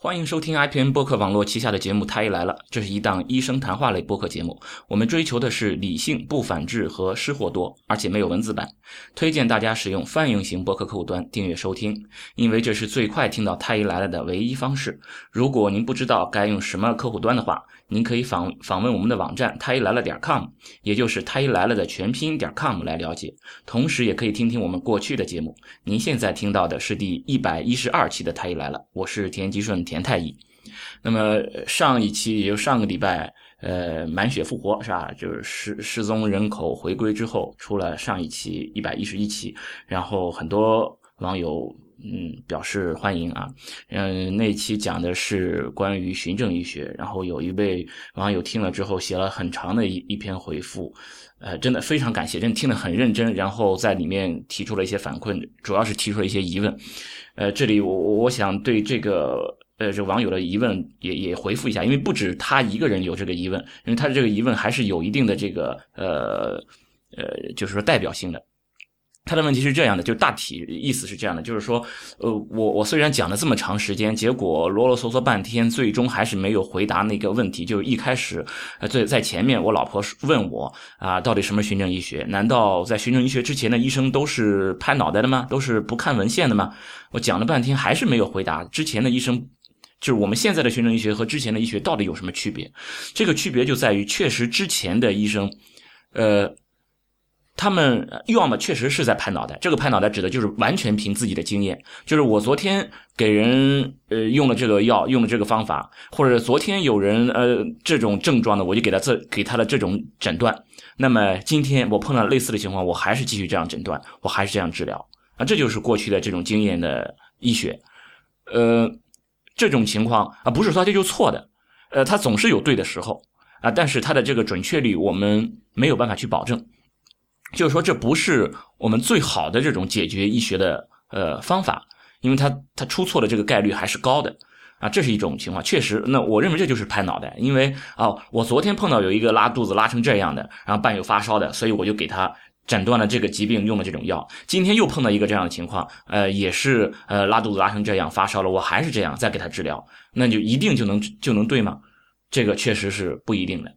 欢迎收听 IPN 播客网络旗下的节目《太医来了》，这是一档医生谈话类播客节目。我们追求的是理性、不反制和失货多，而且没有文字版。推荐大家使用泛用型播客客户端订阅收听，因为这是最快听到《太医来了》的唯一方式。如果您不知道该用什么客户端的话，您可以访访问我们的网站太医来了点 com，也就是太医来了的全拼点 com 来了解。同时，也可以听听我们过去的节目。您现在听到的是第一百一十二期的《太医来了》，我是田吉顺田太医。那么上一期，也就上个礼拜，呃，满血复活是吧？就是失失踪人口回归之后，出了上一期一百一十一期，然后很多网友。嗯，表示欢迎啊。嗯，那期讲的是关于循证医学，然后有一位网友听了之后写了很长的一一篇回复，呃，真的非常感谢，真的听得很认真，然后在里面提出了一些反馈，主要是提出了一些疑问。呃，这里我我想对这个呃这网友的疑问也也回复一下，因为不止他一个人有这个疑问，因为他的这个疑问还是有一定的这个呃呃，就是说代表性的。他的问题是这样的，就大体意思是这样的，就是说，呃，我我虽然讲了这么长时间，结果啰啰嗦嗦半天，最终还是没有回答那个问题。就是一开始，呃，在在前面，我老婆问我啊，到底什么循证医学？难道在循证医学之前的医生都是拍脑袋的吗？都是不看文献的吗？我讲了半天，还是没有回答。之前的医生，就是我们现在的循证医学和之前的医学到底有什么区别？这个区别就在于，确实之前的医生，呃。他们要么确实是在拍脑袋，这个拍脑袋指的就是完全凭自己的经验，就是我昨天给人呃用了这个药，用了这个方法，或者昨天有人呃这种症状的，我就给他这给他的这种诊断。那么今天我碰到类似的情况，我还是继续这样诊断，我还是这样治疗啊，这就是过去的这种经验的医学。呃，这种情况啊，不是说这就错的，呃，它总是有对的时候啊，但是它的这个准确率我们没有办法去保证。就是说，这不是我们最好的这种解决医学的呃方法，因为它它出错的这个概率还是高的啊，这是一种情况。确实，那我认为这就是拍脑袋，因为啊，我昨天碰到有一个拉肚子拉成这样的，然后伴有发烧的，所以我就给他诊断了这个疾病，用了这种药。今天又碰到一个这样的情况，呃，也是呃拉肚子拉成这样，发烧了，我还是这样，再给他治疗，那就一定就能就能对吗？这个确实是不一定的。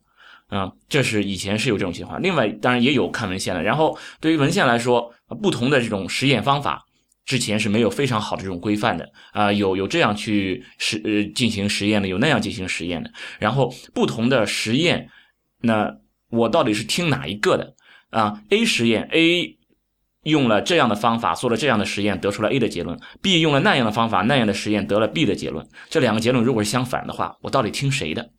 啊，这是以前是有这种情况，另外当然也有看文献的。然后对于文献来说，不同的这种实验方法之前是没有非常好的这种规范的啊，有有这样去实呃进行实验的，有那样进行实验的。然后不同的实验，那我到底是听哪一个的啊？A 实验 A 用了这样的方法做了这样的实验，得出了 A 的结论；B 用了那样的方法那样的实验得了 B 的结论。这两个结论如果是相反的话，我到底听谁的？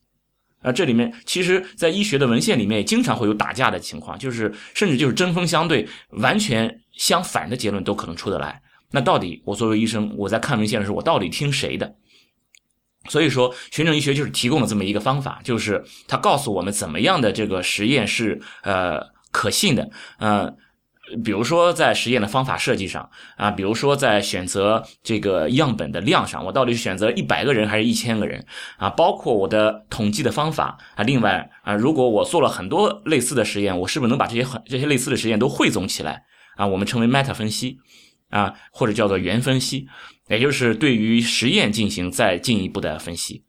啊，这里面其实，在医学的文献里面，经常会有打架的情况，就是甚至就是针锋相对、完全相反的结论都可能出得来。那到底我作为医生，我在看文献的时候，我到底听谁的？所以说，循证医学就是提供了这么一个方法，就是它告诉我们怎么样的这个实验是呃可信的，呃。比如说在实验的方法设计上啊，比如说在选择这个样本的量上，我到底是选择一百个人还是一千个人啊？包括我的统计的方法啊。另外啊，如果我做了很多类似的实验，我是不是能把这些很这些类似的实验都汇总起来啊？我们称为 meta 分析啊，或者叫做元分析，也就是对于实验进行再进一步的分析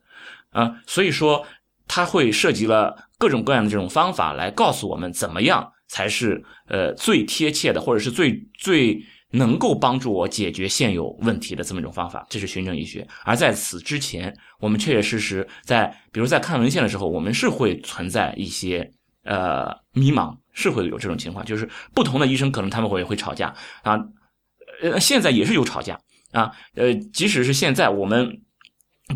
啊。所以说，它会涉及了各种各样的这种方法来告诉我们怎么样。才是呃最贴切的，或者是最最能够帮助我解决现有问题的这么一种方法，这是循证医学。而在此之前，我们确确实实在，比如在看文献的时候，我们是会存在一些呃迷茫，是会有这种情况，就是不同的医生可能他们会会吵架啊，呃现在也是有吵架啊，呃即使是现在我们，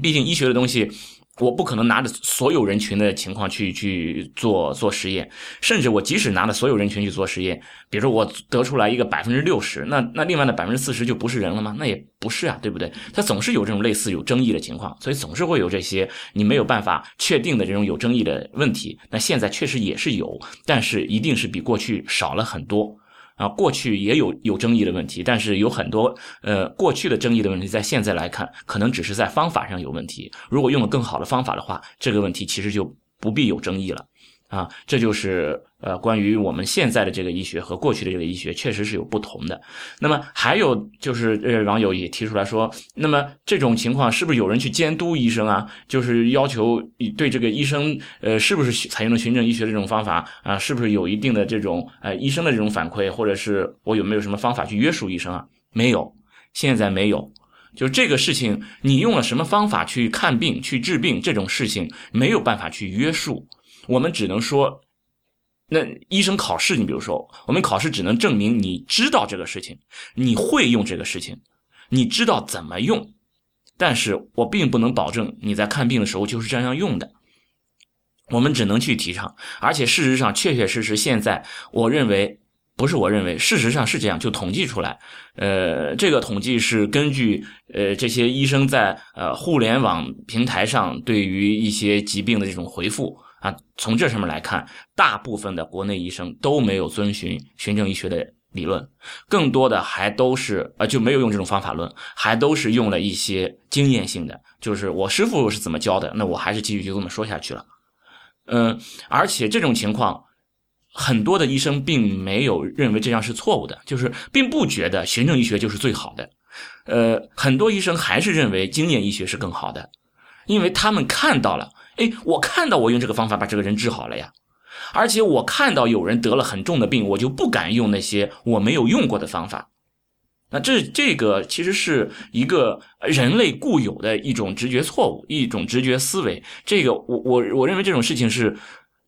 毕竟医学的东西。我不可能拿着所有人群的情况去去做做实验，甚至我即使拿着所有人群去做实验，比如说我得出来一个百分之六十，那那另外的百分之四十就不是人了吗？那也不是啊，对不对？它总是有这种类似有争议的情况，所以总是会有这些你没有办法确定的这种有争议的问题。那现在确实也是有，但是一定是比过去少了很多。啊，过去也有有争议的问题，但是有很多呃过去的争议的问题，在现在来看，可能只是在方法上有问题。如果用了更好的方法的话，这个问题其实就不必有争议了。啊，这就是呃，关于我们现在的这个医学和过去的这个医学确实是有不同的。那么还有就是呃，网友也提出来说，那么这种情况是不是有人去监督医生啊？就是要求对这个医生呃，是不是采用了循证医学这种方法啊？是不是有一定的这种呃医生的这种反馈，或者是我有没有什么方法去约束医生啊？没有，现在没有。就这个事情，你用了什么方法去看病、去治病，这种事情没有办法去约束。我们只能说，那医生考试，你比如说，我们考试只能证明你知道这个事情，你会用这个事情，你知道怎么用，但是我并不能保证你在看病的时候就是这样用的。我们只能去提倡，而且事实上，确确实实，现在我认为不是我认为，事实上是这样，就统计出来，呃，这个统计是根据呃这些医生在呃互联网平台上对于一些疾病的这种回复。啊，从这上面来看，大部分的国内医生都没有遵循循证医学的理论，更多的还都是呃就没有用这种方法论，还都是用了一些经验性的，就是我师傅是怎么教的，那我还是继续就这么说下去了。嗯，而且这种情况，很多的医生并没有认为这样是错误的，就是并不觉得循证医学就是最好的。呃，很多医生还是认为经验医学是更好的，因为他们看到了。哎，我看到我用这个方法把这个人治好了呀，而且我看到有人得了很重的病，我就不敢用那些我没有用过的方法。那这这个其实是一个人类固有的一种直觉错误，一种直觉思维。这个我我我认为这种事情是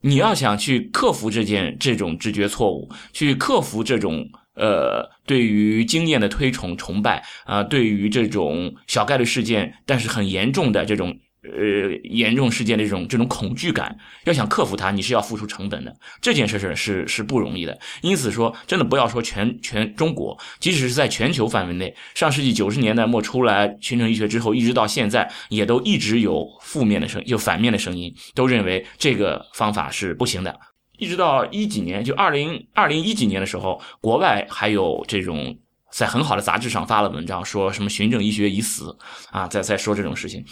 你要想去克服这件这种直觉错误，去克服这种呃对于经验的推崇崇拜啊，对于这种小概率事件但是很严重的这种。呃，严重事件的这种这种恐惧感，要想克服它，你是要付出成本的。这件事是是是不容易的。因此说，真的不要说全全中国，即使是在全球范围内，上世纪九十年代末出来循证医学之后，一直到现在，也都一直有负面的声，有反面的声音，都认为这个方法是不行的。一直到一几年，就二零二零一几年的时候，国外还有这种在很好的杂志上发了文章，说什么循证医学已死啊，在在说这种事情。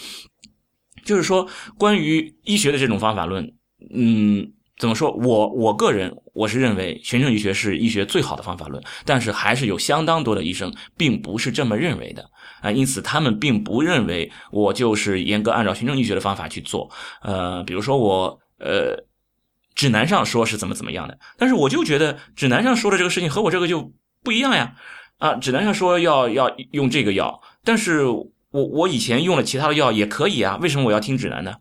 就是说，关于医学的这种方法论，嗯，怎么说？我我个人我是认为循证医学是医学最好的方法论，但是还是有相当多的医生并不是这么认为的啊，因此他们并不认为我就是严格按照循证医学的方法去做。呃，比如说我呃指南上说是怎么怎么样的，但是我就觉得指南上说的这个事情和我这个就不一样呀啊，指南上说要要用这个药，但是。我我以前用了其他的药也可以啊，为什么我要听指南呢？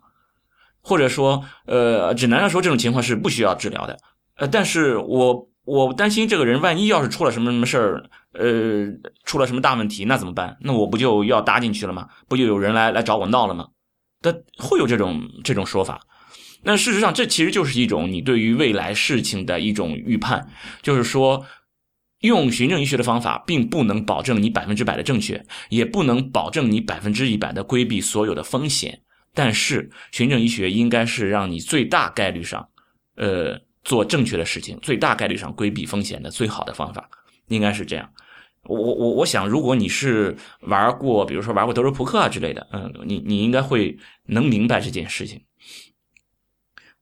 或者说，呃，指南上说这种情况是不需要治疗的，呃，但是我我担心这个人万一要是出了什么什么事儿，呃，出了什么大问题，那怎么办？那我不就要搭进去了吗？不就有人来来找我闹了吗？他会有这种这种说法。那事实上，这其实就是一种你对于未来事情的一种预判，就是说。用循证医学的方法，并不能保证你百分之百的正确，也不能保证你百分之一百的规避所有的风险。但是，循证医学应该是让你最大概率上，呃，做正确的事情，最大概率上规避风险的最好的方法，应该是这样。我我我想，如果你是玩过，比如说玩过德州扑克啊之类的，嗯，你你应该会能明白这件事情。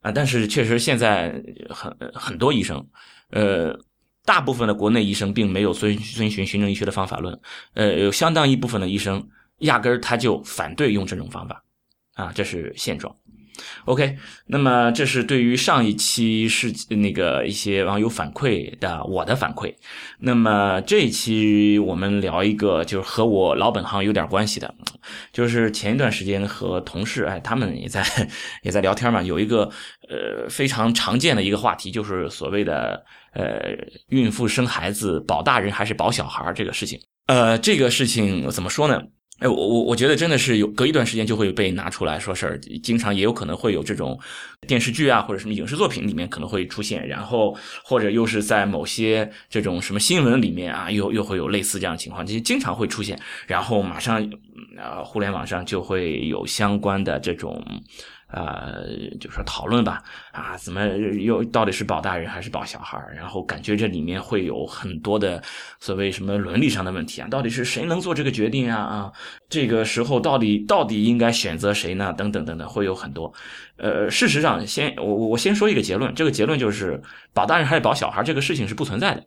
啊，但是确实现在很很多医生，呃。大部分的国内医生并没有遵遵循循证医学的方法论，呃，有相当一部分的医生压根儿他就反对用这种方法，啊，这是现状。OK，那么这是对于上一期是那个一些网友反馈的我的反馈。那么这一期我们聊一个就是和我老本行有点关系的，就是前一段时间和同事哎他们也在也在聊天嘛，有一个呃非常常见的一个话题，就是所谓的。呃，孕妇生孩子保大人还是保小孩这个事情，呃，这个事情怎么说呢？哎，我我我觉得真的是有隔一段时间就会被拿出来说事儿，经常也有可能会有这种电视剧啊或者什么影视作品里面可能会出现，然后或者又是在某些这种什么新闻里面啊，又又会有类似这样情况，这些经常会出现，然后马上呃互联网上就会有相关的这种。呃，就是讨论吧，啊，怎么又到底是保大人还是保小孩？然后感觉这里面会有很多的所谓什么伦理上的问题啊，到底是谁能做这个决定啊？啊，这个时候到底到底应该选择谁呢？等等等等，会有很多。呃，事实上，先我我先说一个结论，这个结论就是保大人还是保小孩这个事情是不存在的，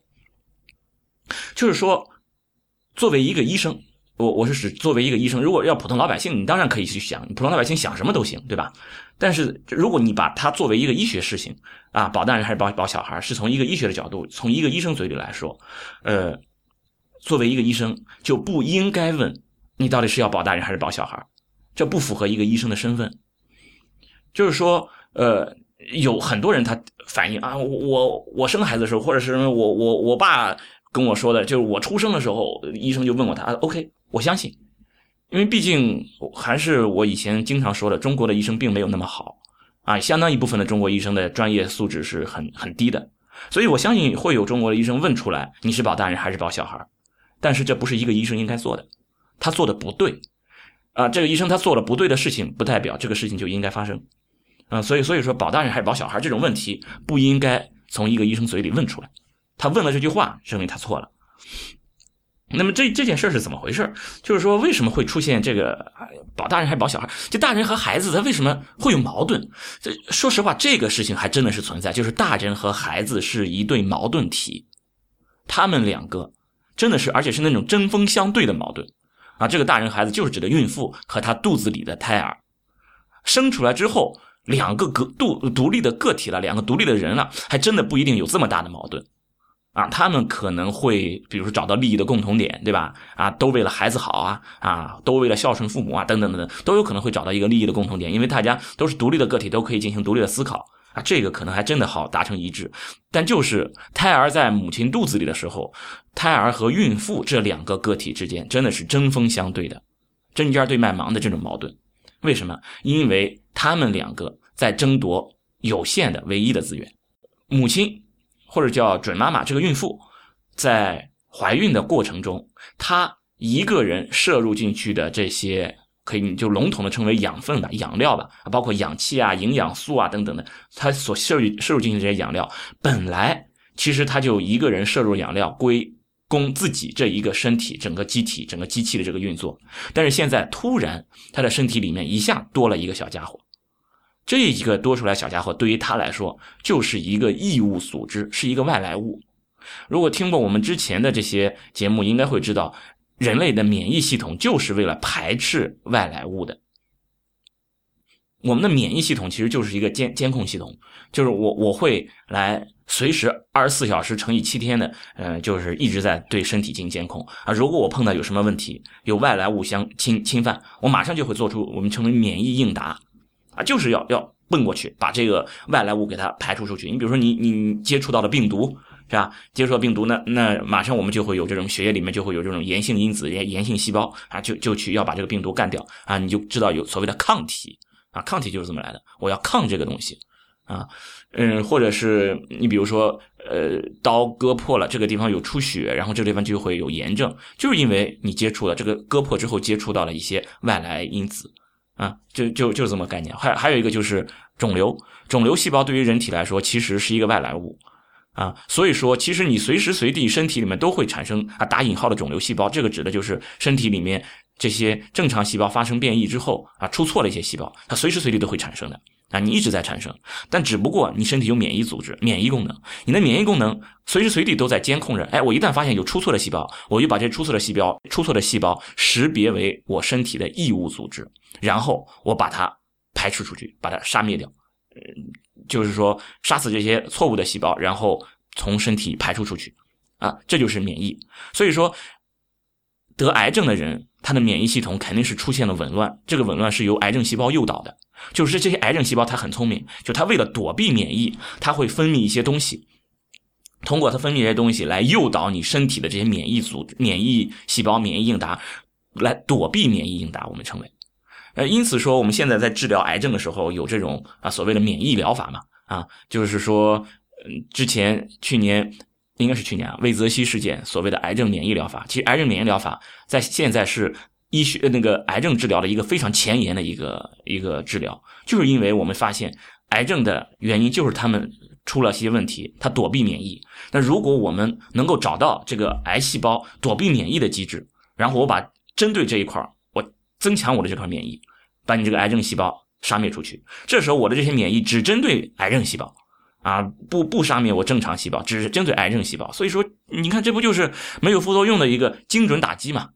就是说，作为一个医生。我我是指作为一个医生，如果要普通老百姓，你当然可以去想，普通老百姓想什么都行，对吧？但是如果你把它作为一个医学事情啊，保大人还是保保小孩，是从一个医学的角度，从一个医生嘴里来说，呃，作为一个医生就不应该问你到底是要保大人还是保小孩，这不符合一个医生的身份。就是说，呃，有很多人他反映啊，我我生孩子的时候，或者是我我我爸跟我说的，就是我出生的时候，医生就问过他，OK。我相信，因为毕竟还是我以前经常说的，中国的医生并没有那么好啊，相当一部分的中国医生的专业素质是很很低的，所以我相信会有中国的医生问出来，你是保大人还是保小孩？但是这不是一个医生应该做的，他做的不对啊，这个医生他做了不对的事情，不代表这个事情就应该发生啊，所以所以说保大人还是保小孩这种问题不应该从一个医生嘴里问出来，他问了这句话，证明他错了。那么这这件事是怎么回事？就是说，为什么会出现这个保大人还是保小孩？就大人和孩子他为什么会有矛盾？这说实话，这个事情还真的是存在。就是大人和孩子是一对矛盾体，他们两个真的是，而且是那种针锋相对的矛盾啊。这个大人孩子就是指的孕妇和她肚子里的胎儿，生出来之后，两个个独独立的个体了，两个独立的人了，还真的不一定有这么大的矛盾。啊，他们可能会，比如说找到利益的共同点，对吧？啊，都为了孩子好啊，啊，都为了孝顺父母啊，等等等等，都有可能会找到一个利益的共同点，因为大家都是独立的个体，都可以进行独立的思考啊，这个可能还真的好达成一致。但就是胎儿在母亲肚子里的时候，胎儿和孕妇这两个个体之间真的是针锋相对的，针尖对麦芒的这种矛盾。为什么？因为他们两个在争夺有限的唯一的资源，母亲。或者叫准妈妈，这个孕妇在怀孕的过程中，她一个人摄入进去的这些，可以就笼统的称为养分吧、养料吧，包括氧气啊、营养素啊等等的，她所摄入摄入进去这些养料，本来其实她就一个人摄入养料归供自己这一个身体整个机体整个机器的这个运作，但是现在突然她的身体里面一下多了一个小家伙。这一个多出来小家伙，对于他来说就是一个异物组织，是一个外来物。如果听过我们之前的这些节目，应该会知道，人类的免疫系统就是为了排斥外来物的。我们的免疫系统其实就是一个监监控系统，就是我我会来随时二十四小时乘以七天的，呃，就是一直在对身体进行监控啊。如果我碰到有什么问题，有外来物相侵侵犯，我马上就会做出我们称为免疫应答。啊，就是要要奔过去，把这个外来物给它排除出去。你比如说，你你接触到了病毒是吧？接触到病毒，那那马上我们就会有这种血液里面就会有这种炎性因子、炎炎性细胞啊，就就去要把这个病毒干掉啊。你就知道有所谓的抗体啊，抗体就是这么来的。我要抗这个东西啊，嗯，或者是你比如说，呃，刀割破了，这个地方有出血，然后这个地方就会有炎症，就是因为你接触了这个割破之后接触到了一些外来因子。啊，就就就这么概念，还还有一个就是肿瘤，肿瘤细胞对于人体来说其实是一个外来物，啊，所以说其实你随时随地身体里面都会产生啊打引号的肿瘤细胞，这个指的就是身体里面这些正常细胞发生变异之后啊出错了一些细胞，它随时随地都会产生的。啊，你一直在产生，但只不过你身体有免疫组织、免疫功能，你的免疫功能随时随地都在监控着。哎，我一旦发现有出错的细胞，我就把这出错的细胞、出错的细胞识别为我身体的异物组织，然后我把它排斥出去，把它杀灭掉。嗯，就是说杀死这些错误的细胞，然后从身体排除出去。啊，这就是免疫。所以说，得癌症的人，他的免疫系统肯定是出现了紊乱，这个紊乱是由癌症细胞诱导的。就是这些癌症细胞，它很聪明，就它为了躲避免疫，它会分泌一些东西，通过它分泌这些东西来诱导你身体的这些免疫组、免疫细胞、免疫应答，来躲避免疫应答。我们称为，呃，因此说我们现在在治疗癌症的时候，有这种啊所谓的免疫疗法嘛，啊，就是说，嗯，之前去年应该是去年啊，魏则西事件所谓的癌症免疫疗法，其实癌症免疫疗法在现在是医学那个癌症治疗的一个非常前沿的一个一个治疗，就是因为我们发现癌症的原因就是他们出了些问题，它躲避免疫。那如果我们能够找到这个癌细胞躲避免疫的机制，然后我把针对这一块我增强我的这块免疫，把你这个癌症细胞杀灭出去。这时候我的这些免疫只针对癌症细胞。啊，不不杀灭我正常细胞，只是针对癌症细胞。所以说，你看这不就是没有副作用的一个精准打击嘛，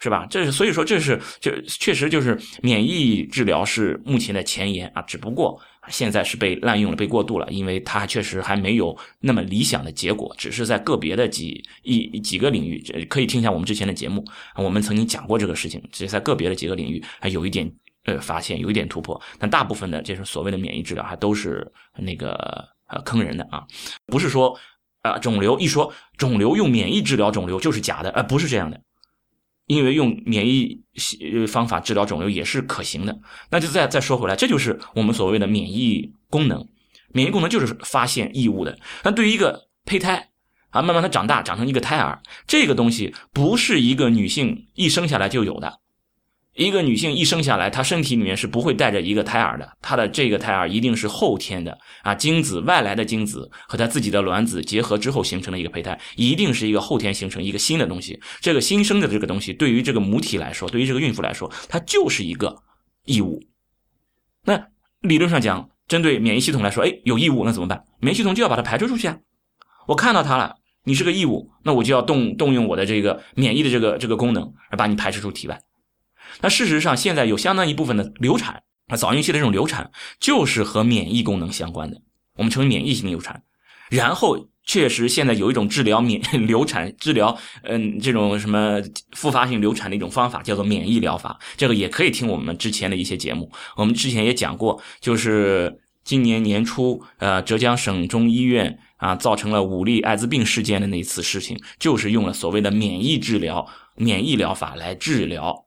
是吧？这是所以说这是就确实就是免疫治疗是目前的前沿啊，只不过现在是被滥用了、被过度了，因为它确实还没有那么理想的结果，只是在个别的几一几个领域，可以听一下我们之前的节目，我们曾经讲过这个事情，只是在个别的几个领域还有一点呃发现，有一点突破，但大部分的这种所谓的免疫治疗还都是那个。呃，坑人的啊，不是说，呃，肿瘤一说肿瘤用免疫治疗肿瘤就是假的，呃，不是这样的，因为用免疫方法治疗肿瘤也是可行的。那就再再说回来，这就是我们所谓的免疫功能，免疫功能就是发现异物的。那对于一个胚胎啊，慢慢它长大长成一个胎儿，这个东西不是一个女性一生下来就有的。一个女性一生下来，她身体里面是不会带着一个胎儿的，她的这个胎儿一定是后天的啊，精子外来的精子和她自己的卵子结合之后形成的一个胚胎，一定是一个后天形成一个新的东西。这个新生的这个东西，对于这个母体来说，对于这个孕妇来说，它就是一个异物。那理论上讲，针对免疫系统来说，哎，有异物那怎么办？免疫系统就要把它排除出去啊。我看到它了，你是个异物，那我就要动动用我的这个免疫的这个这个功能，而把你排斥出体外。那事实上，现在有相当一部分的流产啊，早孕期的这种流产，就是和免疫功能相关的，我们称为免疫性流产。然后，确实现在有一种治疗免 流产、治疗嗯这种什么复发性流产的一种方法，叫做免疫疗法。这个也可以听我们之前的一些节目，我们之前也讲过，就是今年年初，呃，浙江省中医院啊，造成了五例艾滋病事件的那一次事情，就是用了所谓的免疫治疗、免疫疗法来治疗。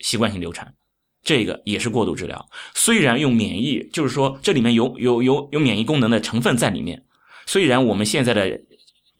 习惯性流产，这个也是过度治疗。虽然用免疫，就是说这里面有有有有免疫功能的成分在里面。虽然我们现在的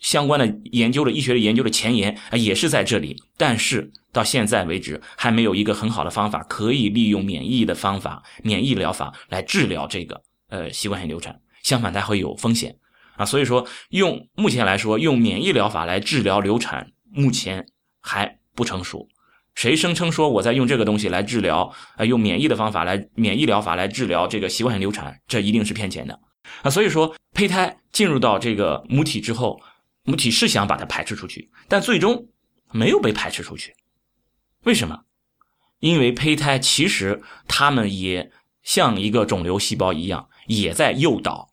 相关的研究的医学的研究的前沿啊也是在这里，但是到现在为止还没有一个很好的方法可以利用免疫的方法、免疫疗法来治疗这个呃习惯性流产。相反，它会有风险啊。所以说，用目前来说，用免疫疗法来治疗流产，目前还不成熟。谁声称说我在用这个东西来治疗，呃，用免疫的方法来免疫疗法来治疗这个习惯性流产，这一定是骗钱的啊！所以说，胚胎进入到这个母体之后，母体是想把它排斥出去，但最终没有被排斥出去。为什么？因为胚胎其实它们也像一个肿瘤细胞一样，也在诱导，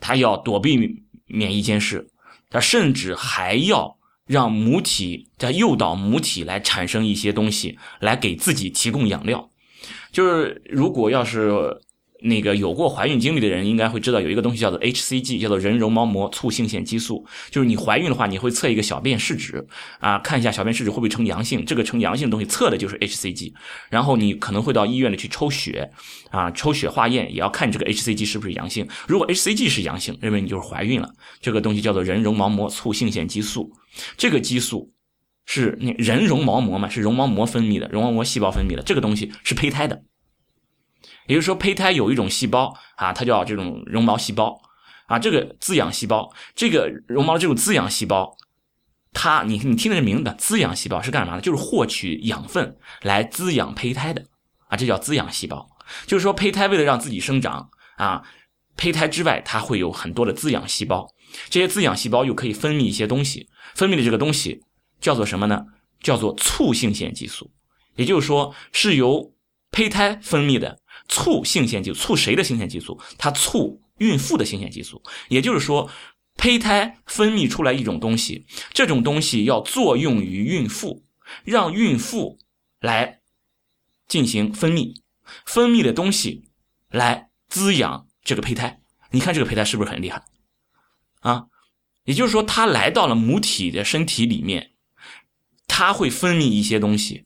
它要躲避免疫监视，它甚至还要。让母体在诱导母体来产生一些东西，来给自己提供养料。就是如果要是那个有过怀孕经历的人，应该会知道有一个东西叫做 HCG，叫做人绒毛膜促性腺激素。就是你怀孕的话，你会测一个小便试纸啊，看一下小便试纸会不会呈阳性。这个呈阳性的东西测的就是 HCG。然后你可能会到医院里去抽血啊，抽血化验也要看这个 HCG 是不是阳性。如果 HCG 是阳性，认为你就是怀孕了。这个东西叫做人绒毛膜促性腺激素。这个激素是那人绒毛膜嘛，是绒毛膜分泌的，绒毛膜细胞分泌的。这个东西是胚胎的，也就是说，胚胎有一种细胞啊，它叫这种绒毛细胞啊，这个滋养细胞，这个绒毛这种滋养细胞，它你你听的这名字，滋养细胞是干嘛的？就是获取养分来滋养胚胎的啊，这叫滋养细胞。就是说，胚胎为了让自己生长啊，胚胎之外它会有很多的滋养细胞。这些滋养细胞又可以分泌一些东西，分泌的这个东西叫做什么呢？叫做促性腺激素，也就是说是由胚胎分泌的促性腺激素。促谁的性腺激素？它促孕妇的性腺激素。也就是说，胚胎分泌出来一种东西，这种东西要作用于孕妇，让孕妇来进行分泌，分泌的东西来滋养这个胚胎。你看这个胚胎是不是很厉害？啊，也就是说，它来到了母体的身体里面，它会分泌一些东西，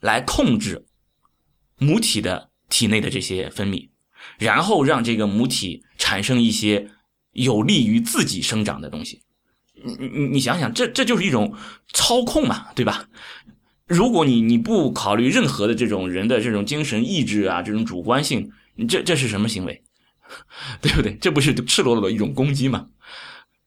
来控制母体的体内的这些分泌，然后让这个母体产生一些有利于自己生长的东西。你你你想想，这这就是一种操控嘛，对吧？如果你你不考虑任何的这种人的这种精神意志啊，这种主观性，这这是什么行为？对不对？这不是赤裸裸的一种攻击吗？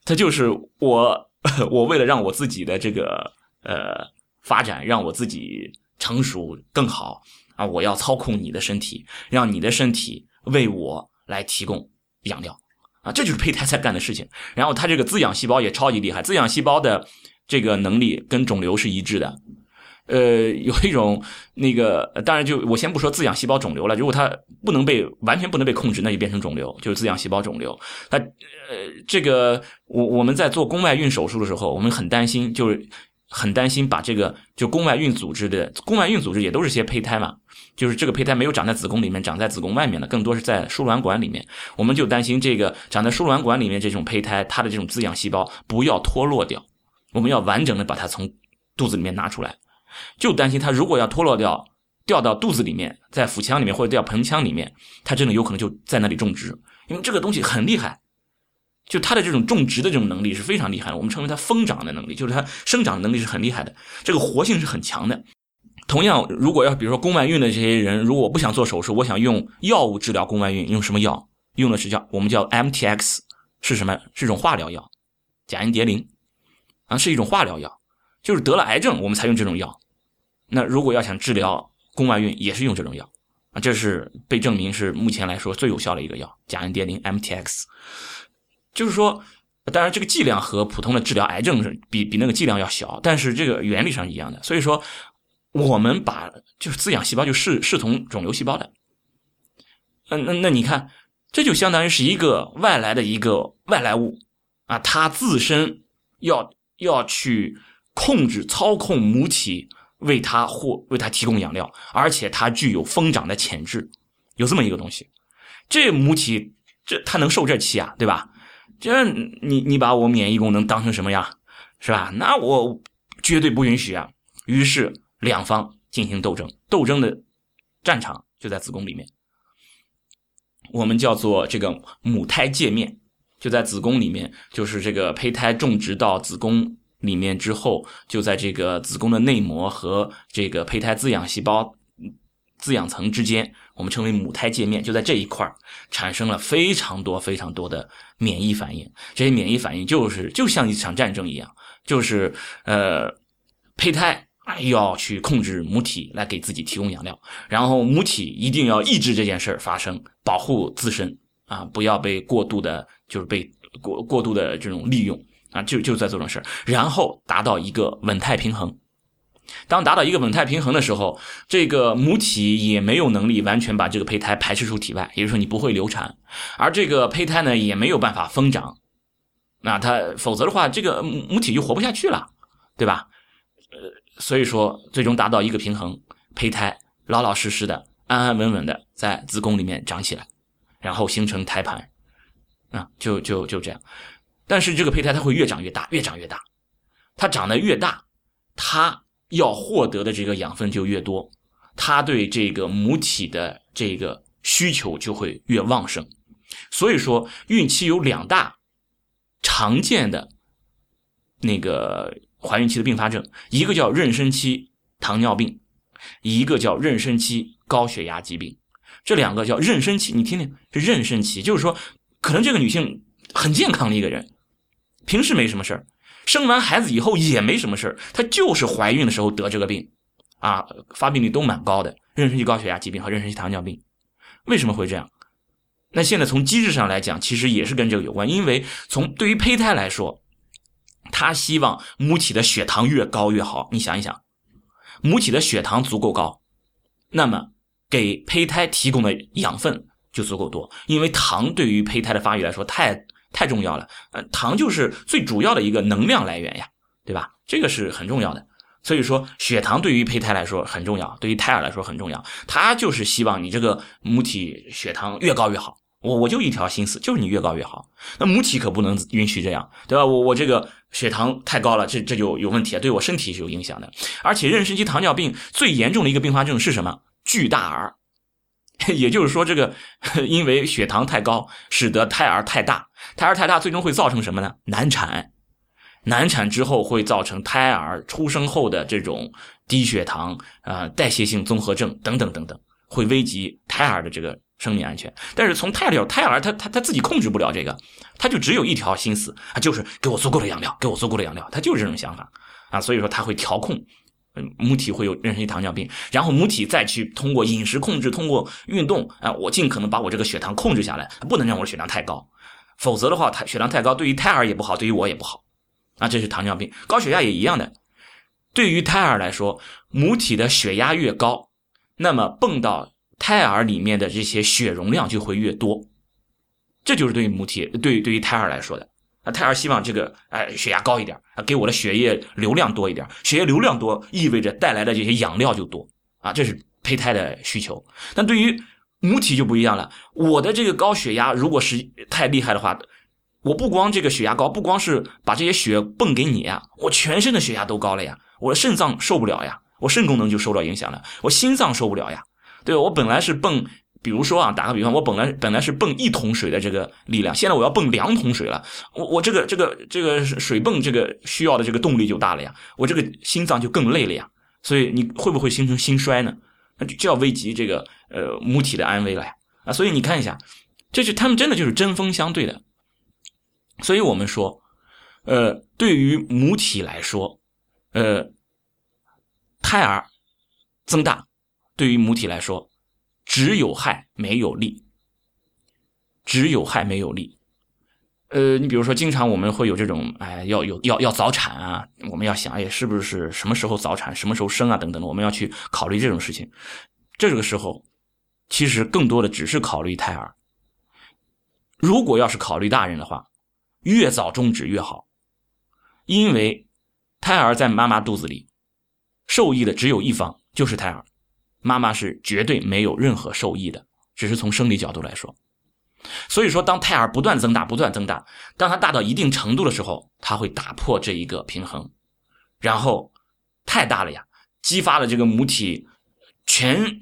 他就是我，我为了让我自己的这个呃发展，让我自己成熟更好啊，我要操控你的身体，让你的身体为我来提供养料啊，这就是胚胎在干的事情。然后它这个滋养细胞也超级厉害，滋养细胞的这个能力跟肿瘤是一致的。呃，有一种那个，当然就我先不说滋养细胞肿瘤了，如果它不能被完全不能被控制，那就变成肿瘤，就是滋养细胞肿瘤。它呃，这个我我们在做宫外孕手术的时候，我们很担心，就是很担心把这个就宫外孕组织的宫外孕组织也都是些胚胎嘛，就是这个胚胎没有长在子宫里面，长在子宫外面的，更多是在输卵管里面，我们就担心这个长在输卵管里面这种胚胎，它的这种滋养细胞不要脱落掉，我们要完整的把它从肚子里面拿出来。就担心它如果要脱落掉，掉到肚子里面，在腹腔里面或者掉盆腔里面，它真的有可能就在那里种植，因为这个东西很厉害，就它的这种种植的这种能力是非常厉害的，我们称为它疯长的能力，就是它生长能力是很厉害的，这个活性是很强的。同样，如果要比如说宫外孕的这些人，如果不想做手术，我想用药物治疗宫外孕，用什么药？用的是叫我们叫 MTX，是什么？是一种化疗药，甲因蝶呤，啊，是一种化疗药。就是得了癌症，我们才用这种药。那如果要想治疗宫外孕，也是用这种药啊。这是被证明是目前来说最有效的一个药，甲因蝶呤 MTX。就是说，当然这个剂量和普通的治疗癌症是比比那个剂量要小，但是这个原理上一样的。所以说，我们把就是滋养细胞就视视同肿瘤细胞的。嗯，那那你看，这就相当于是一个外来的一个外来物啊，它自身要要去。控制、操控母体为它或为它提供养料，而且它具有疯长的潜质，有这么一个东西。这母体这它能受这气啊，对吧？这你你把我免疫功能当成什么呀？是吧？那我绝对不允许啊！于是两方进行斗争，斗争的战场就在子宫里面。我们叫做这个母胎界面，就在子宫里面，就是这个胚胎种植到子宫。里面之后，就在这个子宫的内膜和这个胚胎滋养细胞滋养层之间，我们称为母胎界面，就在这一块儿产生了非常多非常多的免疫反应。这些免疫反应就是就像一场战争一样，就是呃，胚胎要去控制母体来给自己提供养料，然后母体一定要抑制这件事儿发生，保护自身啊，不要被过度的，就是被过过度的这种利用。啊，就就在做这种事然后达到一个稳态平衡。当达到一个稳态平衡的时候，这个母体也没有能力完全把这个胚胎排斥出体外，也就是说你不会流产，而这个胚胎呢也没有办法疯长。那它否则的话，这个母体就活不下去了，对吧？呃，所以说最终达到一个平衡，胚胎老老实实的、安安稳稳的在子宫里面长起来，然后形成胎盘，啊，就就就这样。但是这个胚胎它会越长越大，越长越大，它长得越大，它要获得的这个养分就越多，它对这个母体的这个需求就会越旺盛。所以说，孕期有两大常见的那个怀孕期的并发症，一个叫妊娠期糖尿病，一个叫妊娠期高血压疾病。这两个叫妊娠期，你听听，是妊娠期，就是说，可能这个女性很健康的一个人。平时没什么事儿，生完孩子以后也没什么事，她就是怀孕的时候得这个病，啊，发病率都蛮高的，妊娠期高血压疾病和妊娠期糖尿病，为什么会这样？那现在从机制上来讲，其实也是跟这个有关，因为从对于胚胎来说，他希望母体的血糖越高越好。你想一想，母体的血糖足够高，那么给胚胎提供的养分就足够多，因为糖对于胚胎的发育来说太。太重要了，呃，糖就是最主要的一个能量来源呀，对吧？这个是很重要的。所以说，血糖对于胚胎来说很重要，对于胎儿来说很重要。他就是希望你这个母体血糖越高越好。我我就一条心思，就是你越高越好。那母体可不能允许这样，对吧？我我这个血糖太高了，这这就有问题啊，对我身体是有影响的。而且妊娠期糖尿病最严重的一个并发症是什么？巨大儿。也就是说，这个 因为血糖太高，使得胎儿太大，胎儿太大，最终会造成什么呢？难产。难产之后会造成胎儿出生后的这种低血糖啊、代谢性综合症等等等等，会危及胎儿的这个生命安全。但是从胎儿胎儿他他他自己控制不了这个，他就只有一条心思，他就是给我足够的养料，给我足够的养料，他就是这种想法啊，所以说他会调控。母体会有妊娠糖尿病，然后母体再去通过饮食控制，通过运动啊，我尽可能把我这个血糖控制下来，不能让我的血糖太高，否则的话，它血糖太高对于胎儿也不好，对于我也不好啊。这是糖尿病，高血压也一样的。对于胎儿来说，母体的血压越高，那么泵到胎儿里面的这些血容量就会越多，这就是对于母体对对于胎儿来说的。那胎儿希望这个哎血压高一点啊，给我的血液流量多一点，血液流量多意味着带来的这些养料就多啊，这是胚胎的需求。但对于母体就不一样了，我的这个高血压如果是太厉害的话，我不光这个血压高，不光是把这些血泵给你呀，我全身的血压都高了呀，我的肾脏受不了呀，我肾功能就受到影响了，我心脏受不了呀，对？我本来是泵。比如说啊，打个比方，我本来本来是泵一桶水的这个力量，现在我要泵两桶水了，我我这个这个这个水泵这个需要的这个动力就大了呀，我这个心脏就更累了呀，所以你会不会形成心衰呢？那就要危及这个呃母体的安危了呀啊！所以你看一下，这是他们真的就是针锋相对的，所以我们说，呃，对于母体来说，呃，胎儿增大对于母体来说。只有害没有利，只有害没有利。呃，你比如说，经常我们会有这种，哎，要有要要早产啊，我们要想，哎，是不是什么时候早产，什么时候生啊，等等，我们要去考虑这种事情。这个时候，其实更多的只是考虑胎儿。如果要是考虑大人的话，越早终止越好，因为胎儿在妈妈肚子里受益的只有一方，就是胎儿。妈妈是绝对没有任何受益的，只是从生理角度来说。所以说，当胎儿不断增大、不断增大，当它大到一定程度的时候，它会打破这一个平衡，然后太大了呀，激发了这个母体全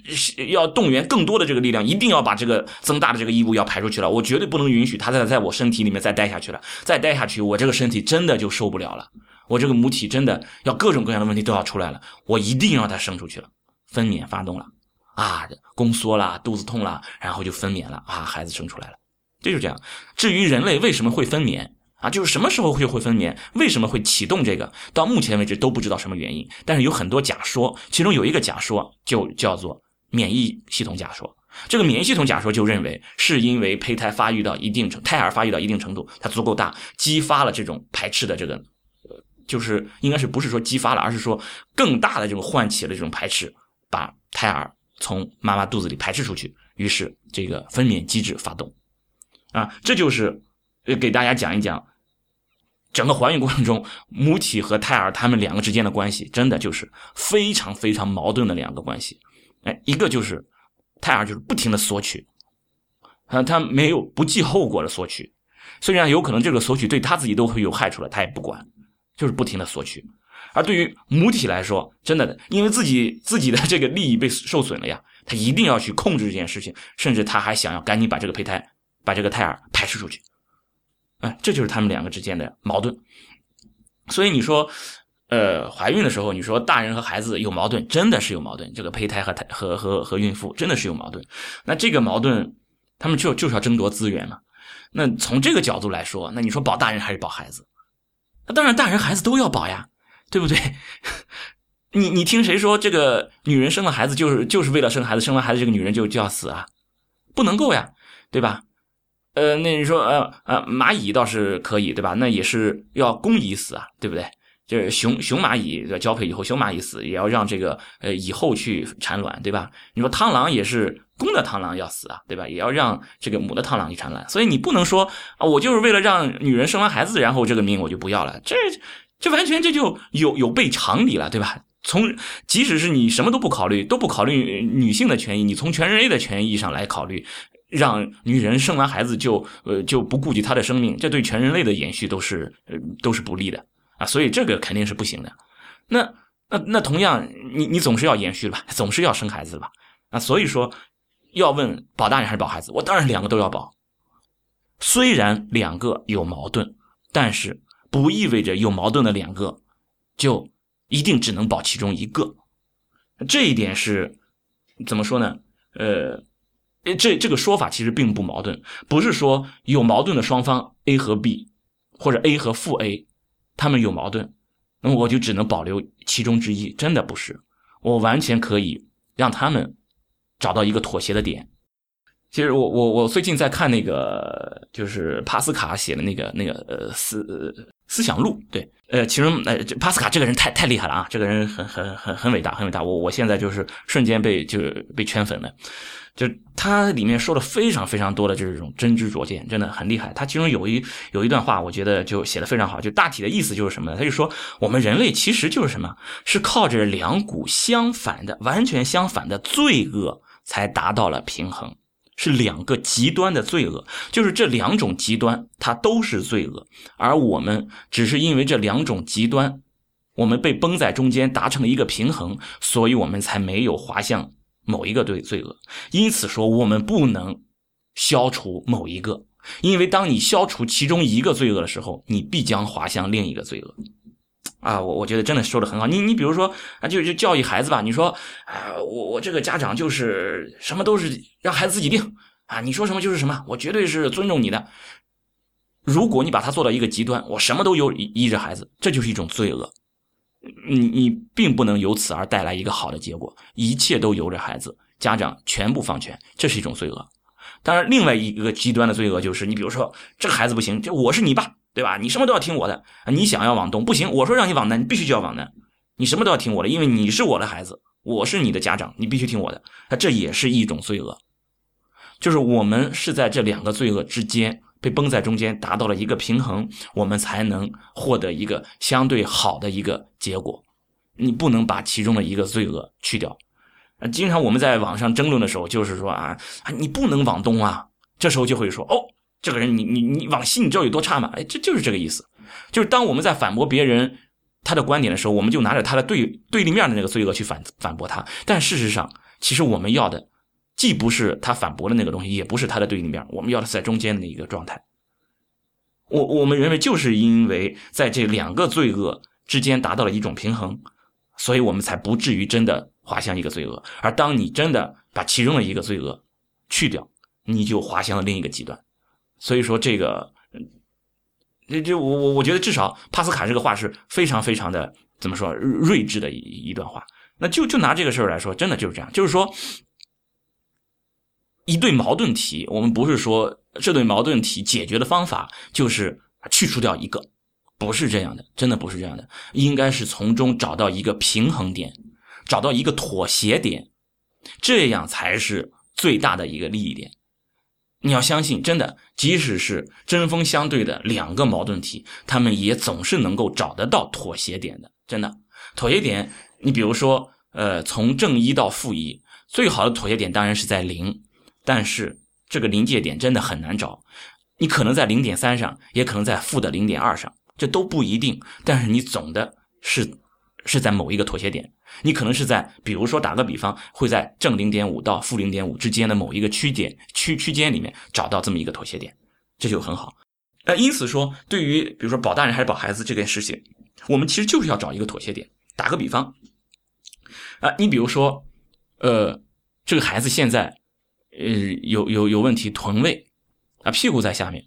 要动员更多的这个力量，一定要把这个增大的这个异物要排出去了。我绝对不能允许它再在我身体里面再待下去了，再待下去，我这个身体真的就受不了了，我这个母体真的要各种各样的问题都要出来了，我一定让它生出去了。分娩发动了，啊，宫缩了，肚子痛了，然后就分娩了，啊，孩子生出来了，这就是这样。至于人类为什么会分娩啊，就是什么时候会会分娩，为什么会启动这个，到目前为止都不知道什么原因。但是有很多假说，其中有一个假说就叫做免疫系统假说。这个免疫系统假说就认为是因为胚胎发育到一定程，胎儿发育到一定程度，它足够大，激发了这种排斥的这个，呃，就是应该是不是说激发了，而是说更大的这种唤起了这种排斥。把胎儿从妈妈肚子里排斥出去，于是这个分娩机制发动，啊，这就是给大家讲一讲整个怀孕过程中母体和胎儿他们两个之间的关系，真的就是非常非常矛盾的两个关系。哎，一个就是胎儿就是不停的索取，啊，他没有不计后果的索取，虽然有可能这个索取对他自己都会有害处了，他也不管，就是不停的索取。而对于母体来说，真的，因为自己自己的这个利益被受损了呀，他一定要去控制这件事情，甚至他还想要赶紧把这个胚胎、把这个胎儿排斥出去，哎，这就是他们两个之间的矛盾。所以你说，呃，怀孕的时候，你说大人和孩子有矛盾，真的是有矛盾。这个胚胎和胎和和和孕妇真的是有矛盾。那这个矛盾，他们就就是要争夺资源嘛。那从这个角度来说，那你说保大人还是保孩子？那当然，大人孩子都要保呀。对不对？你你听谁说这个女人生了孩子就是就是为了生孩子，生完孩子这个女人就就要死啊？不能够呀，对吧？呃，那你说呃呃蚂蚁倒是可以，对吧？那也是要公蚁死啊，对不对？就是雄雄蚂蚁交配以后，雄蚂蚁死也要让这个呃蚁后去产卵，对吧？你说螳螂也是公的螳螂要死啊，对吧？也要让这个母的螳螂去产卵，所以你不能说啊，我就是为了让女人生完孩子，然后这个命我就不要了，这。这完全这就有有悖常理了，对吧？从即使是你什么都不考虑，都不考虑女性的权益，你从全人类的权益上来考虑，让女人生完孩子就呃就不顾及她的生命，这对全人类的延续都是呃都是不利的啊！所以这个肯定是不行的。那那那同样，你你总是要延续吧，总是要生孩子吧？啊，所以说要问保大人还是保孩子，我当然两个都要保。虽然两个有矛盾，但是。不意味着有矛盾的两个就一定只能保其中一个。这一点是怎么说呢？呃，这这个说法其实并不矛盾，不是说有矛盾的双方 A 和 B，或者 A 和负 A，他们有矛盾，那么我就只能保留其中之一，真的不是，我完全可以让他们找到一个妥协的点。其实我我我最近在看那个，就是帕斯卡写的那个那个呃思思想录，对，呃，其中呃帕斯卡这个人太太厉害了啊，这个人很很很很伟大，很伟大，我我现在就是瞬间被就是被圈粉了，就他里面说了非常非常多的这种真知灼见，真的很厉害。他其中有一有一段话，我觉得就写的非常好，就大体的意思就是什么呢？他就说我们人类其实就是什么，是靠着两股相反的、完全相反的罪恶才达到了平衡。是两个极端的罪恶，就是这两种极端，它都是罪恶，而我们只是因为这两种极端，我们被崩在中间，达成了一个平衡，所以我们才没有滑向某一个罪罪恶。因此说，我们不能消除某一个，因为当你消除其中一个罪恶的时候，你必将滑向另一个罪恶。啊，我我觉得真的说的很好。你你比如说啊，就就教育孩子吧。你说啊，我我这个家长就是什么都是让孩子自己定啊，你说什么就是什么，我绝对是尊重你的。如果你把他做到一个极端，我什么都由依着孩子，这就是一种罪恶。你你并不能由此而带来一个好的结果，一切都由着孩子，家长全部放权，这是一种罪恶。当然，另外一个极端的罪恶就是，你比如说这个孩子不行，就我是你爸。对吧？你什么都要听我的。你想要往东不行，我说让你往南，你必须就要往南。你什么都要听我的，因为你是我的孩子，我是你的家长，你必须听我的。那这也是一种罪恶，就是我们是在这两个罪恶之间被崩在中间，达到了一个平衡，我们才能获得一个相对好的一个结果。你不能把其中的一个罪恶去掉。经常我们在网上争论的时候，就是说啊啊，你不能往东啊，这时候就会说哦。这个人，你你你往西，你知道有多差吗？哎，这就是这个意思。就是当我们在反驳别人他的观点的时候，我们就拿着他的对对立面的那个罪恶去反反驳他。但事实上，其实我们要的既不是他反驳的那个东西，也不是他的对立面，我们要的是在中间的那一个状态。我我们认为，就是因为在这两个罪恶之间达到了一种平衡，所以我们才不至于真的滑向一个罪恶。而当你真的把其中的一个罪恶去掉，你就滑向了另一个极端。所以说这个，这这我我我觉得至少帕斯卡这个话是非常非常的怎么说睿智的一一段话。那就就拿这个事儿来说，真的就是这样，就是说一对矛盾题，我们不是说这对矛盾题解决的方法就是去除掉一个，不是这样的，真的不是这样的，应该是从中找到一个平衡点，找到一个妥协点，这样才是最大的一个利益点。你要相信，真的，即使是针锋相对的两个矛盾体，他们也总是能够找得到妥协点的。真的，妥协点，你比如说，呃，从正一到负一，最好的妥协点当然是在零，但是这个临界点真的很难找。你可能在零点三上，也可能在负的零点二上，这都不一定。但是你总的是是在某一个妥协点。你可能是在，比如说打个比方，会在正零点五到负零点五之间的某一个区间区区间里面找到这么一个妥协点，这就很好。呃，因此说，对于比如说保大人还是保孩子这件事情，我们其实就是要找一个妥协点。打个比方，啊，你比如说，呃，这个孩子现在，呃，有有有问题，臀位啊，屁股在下面，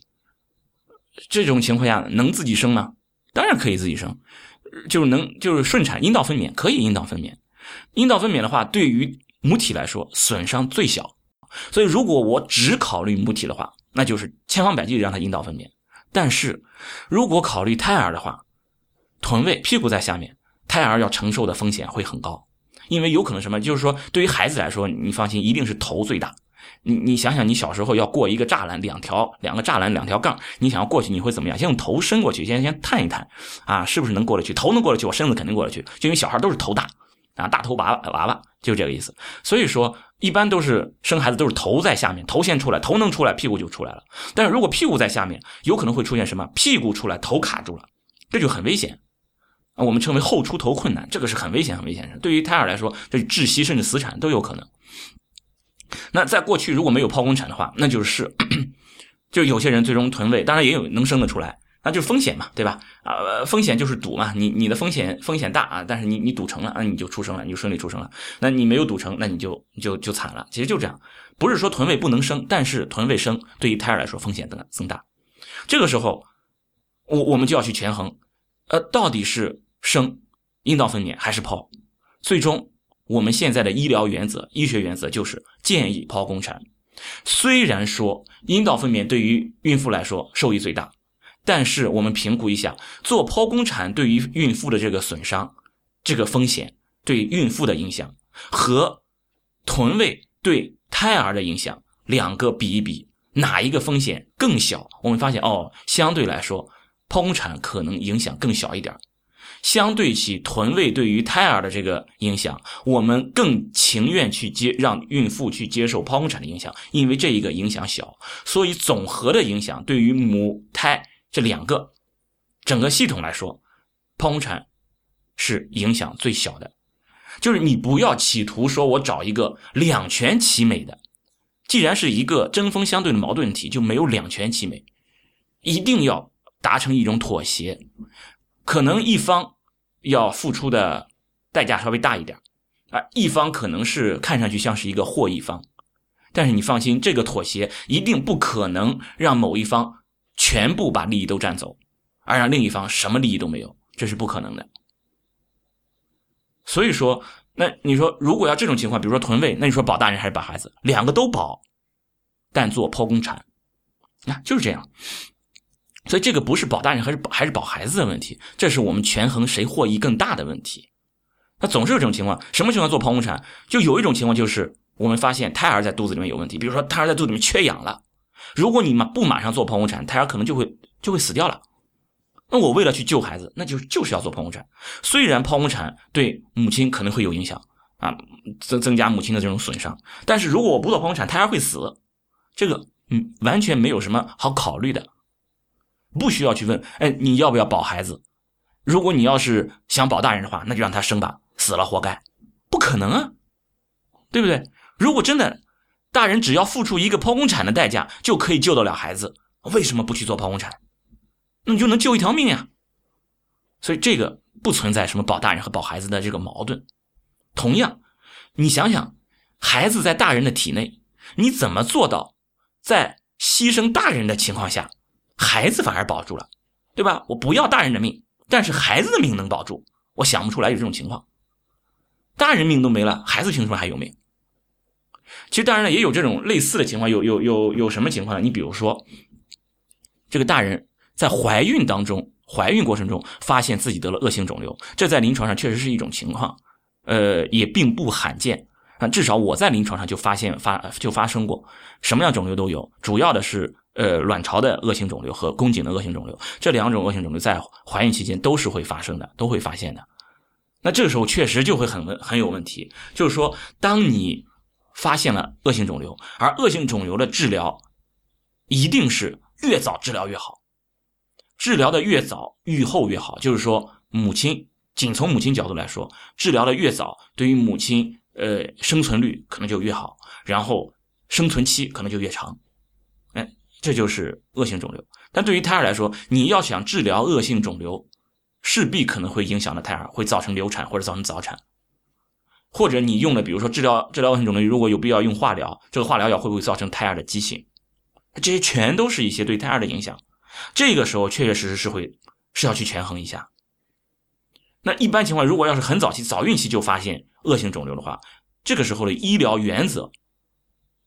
这种情况下能自己生吗？当然可以自己生。就是能就是顺产阴道分娩可以阴道分娩，阴道分娩的话对于母体来说损伤最小，所以如果我只考虑母体的话，那就是千方百计让它阴道分娩。但是如果考虑胎儿的话，臀位屁股在下面，胎儿要承受的风险会很高，因为有可能什么，就是说对于孩子来说，你放心，一定是头最大。你你想想，你小时候要过一个栅栏，两条两个栅栏，两条杠，你想要过去，你会怎么样？先用头伸过去，先先探一探，啊，是不是能过得去？头能过得去，我身子肯定过得去，就因为小孩都是头大，啊，大头娃娃娃娃，就这个意思。所以说，一般都是生孩子都是头在下面，头先出来，头能出来，屁股就出来了。但是如果屁股在下面，有可能会出现什么？屁股出来，头卡住了，这就很危险啊。我们称为后出头困难，这个是很危险、很危险的。对于胎儿来说，这窒息甚至死产都有可能。那在过去如果没有剖宫产的话，那就是，就有些人最终臀位，当然也有能生得出来，那就是风险嘛，对吧？啊，风险就是赌嘛，你你的风险风险大啊，但是你你赌成了，那你就出生了，你就顺利出生了。那你没有赌成，那你就就就惨了。其实就这样，不是说臀位不能生，但是臀位生对于胎儿来说风险增增大。这个时候，我我们就要去权衡，呃，到底是生阴道分娩还是剖？最终，我们现在的医疗原则、医学原则就是建议剖宫产。虽然说阴道分娩对于孕妇来说受益最大。但是我们评估一下，做剖宫产对于孕妇的这个损伤、这个风险对孕妇的影响和臀位对胎儿的影响，两个比一比，哪一个风险更小？我们发现哦，相对来说，剖宫产可能影响更小一点。相对起臀位对于胎儿的这个影响，我们更情愿去接让孕妇去接受剖宫产的影响，因为这一个影响小，所以总和的影响对于母胎。这两个整个系统来说，剖宫产是影响最小的。就是你不要企图说我找一个两全其美的，既然是一个针锋相对的矛盾体，就没有两全其美，一定要达成一种妥协。可能一方要付出的代价稍微大一点啊，一方可能是看上去像是一个获益方，但是你放心，这个妥协一定不可能让某一方。全部把利益都占走，而让另一方什么利益都没有，这是不可能的。所以说，那你说如果要这种情况，比如说臀位，那你说保大人还是保孩子？两个都保，但做剖宫产，啊，就是这样。所以这个不是保大人还是保还是保孩子的问题，这是我们权衡谁获益更大的问题。那总是有这种情况，什么情况做剖宫产？就有一种情况就是我们发现胎儿在肚子里面有问题，比如说胎儿在肚子里面缺氧了。如果你马不马上做剖宫产，胎儿可能就会就会死掉了。那我为了去救孩子，那就就是要做剖宫产。虽然剖宫产对母亲可能会有影响啊，增增加母亲的这种损伤，但是如果我不做剖宫产，胎儿会死，这个嗯完全没有什么好考虑的，不需要去问，哎，你要不要保孩子？如果你要是想保大人的话，那就让他生吧，死了活该，不可能啊，对不对？如果真的。大人只要付出一个剖宫产的代价，就可以救得了孩子。为什么不去做剖宫产？那你就能救一条命呀。所以这个不存在什么保大人和保孩子的这个矛盾。同样，你想想，孩子在大人的体内，你怎么做到在牺牲大人的情况下，孩子反而保住了，对吧？我不要大人的命，但是孩子的命能保住。我想不出来有这种情况。大人命都没了，孩子凭什么还有命？其实当然了，也有这种类似的情况，有有有有什么情况呢？你比如说，这个大人在怀孕当中，怀孕过程中发现自己得了恶性肿瘤，这在临床上确实是一种情况，呃，也并不罕见啊。至少我在临床上就发现发就发生过，什么样肿瘤都有，主要的是呃卵巢的恶性肿瘤和宫颈的恶性肿瘤，这两种恶性肿瘤在怀孕期间都是会发生的，都会发现的。那这个时候确实就会很问很有问题，就是说当你。发现了恶性肿瘤，而恶性肿瘤的治疗一定是越早治疗越好，治疗的越早，愈后越好。就是说，母亲仅从母亲角度来说，治疗的越早，对于母亲呃生存率可能就越好，然后生存期可能就越长。这就是恶性肿瘤。但对于胎儿来说，你要想治疗恶性肿瘤，势必可能会影响到胎儿，会造成流产或者造成早产。或者你用的，比如说治疗治疗恶性肿瘤，如果有必要用化疗，这个化疗药会不会造成胎儿的畸形？这些全都是一些对胎儿的影响。这个时候确确实实是会是要去权衡一下。那一般情况，如果要是很早期早孕期就发现恶性肿瘤的话，这个时候的医疗原则，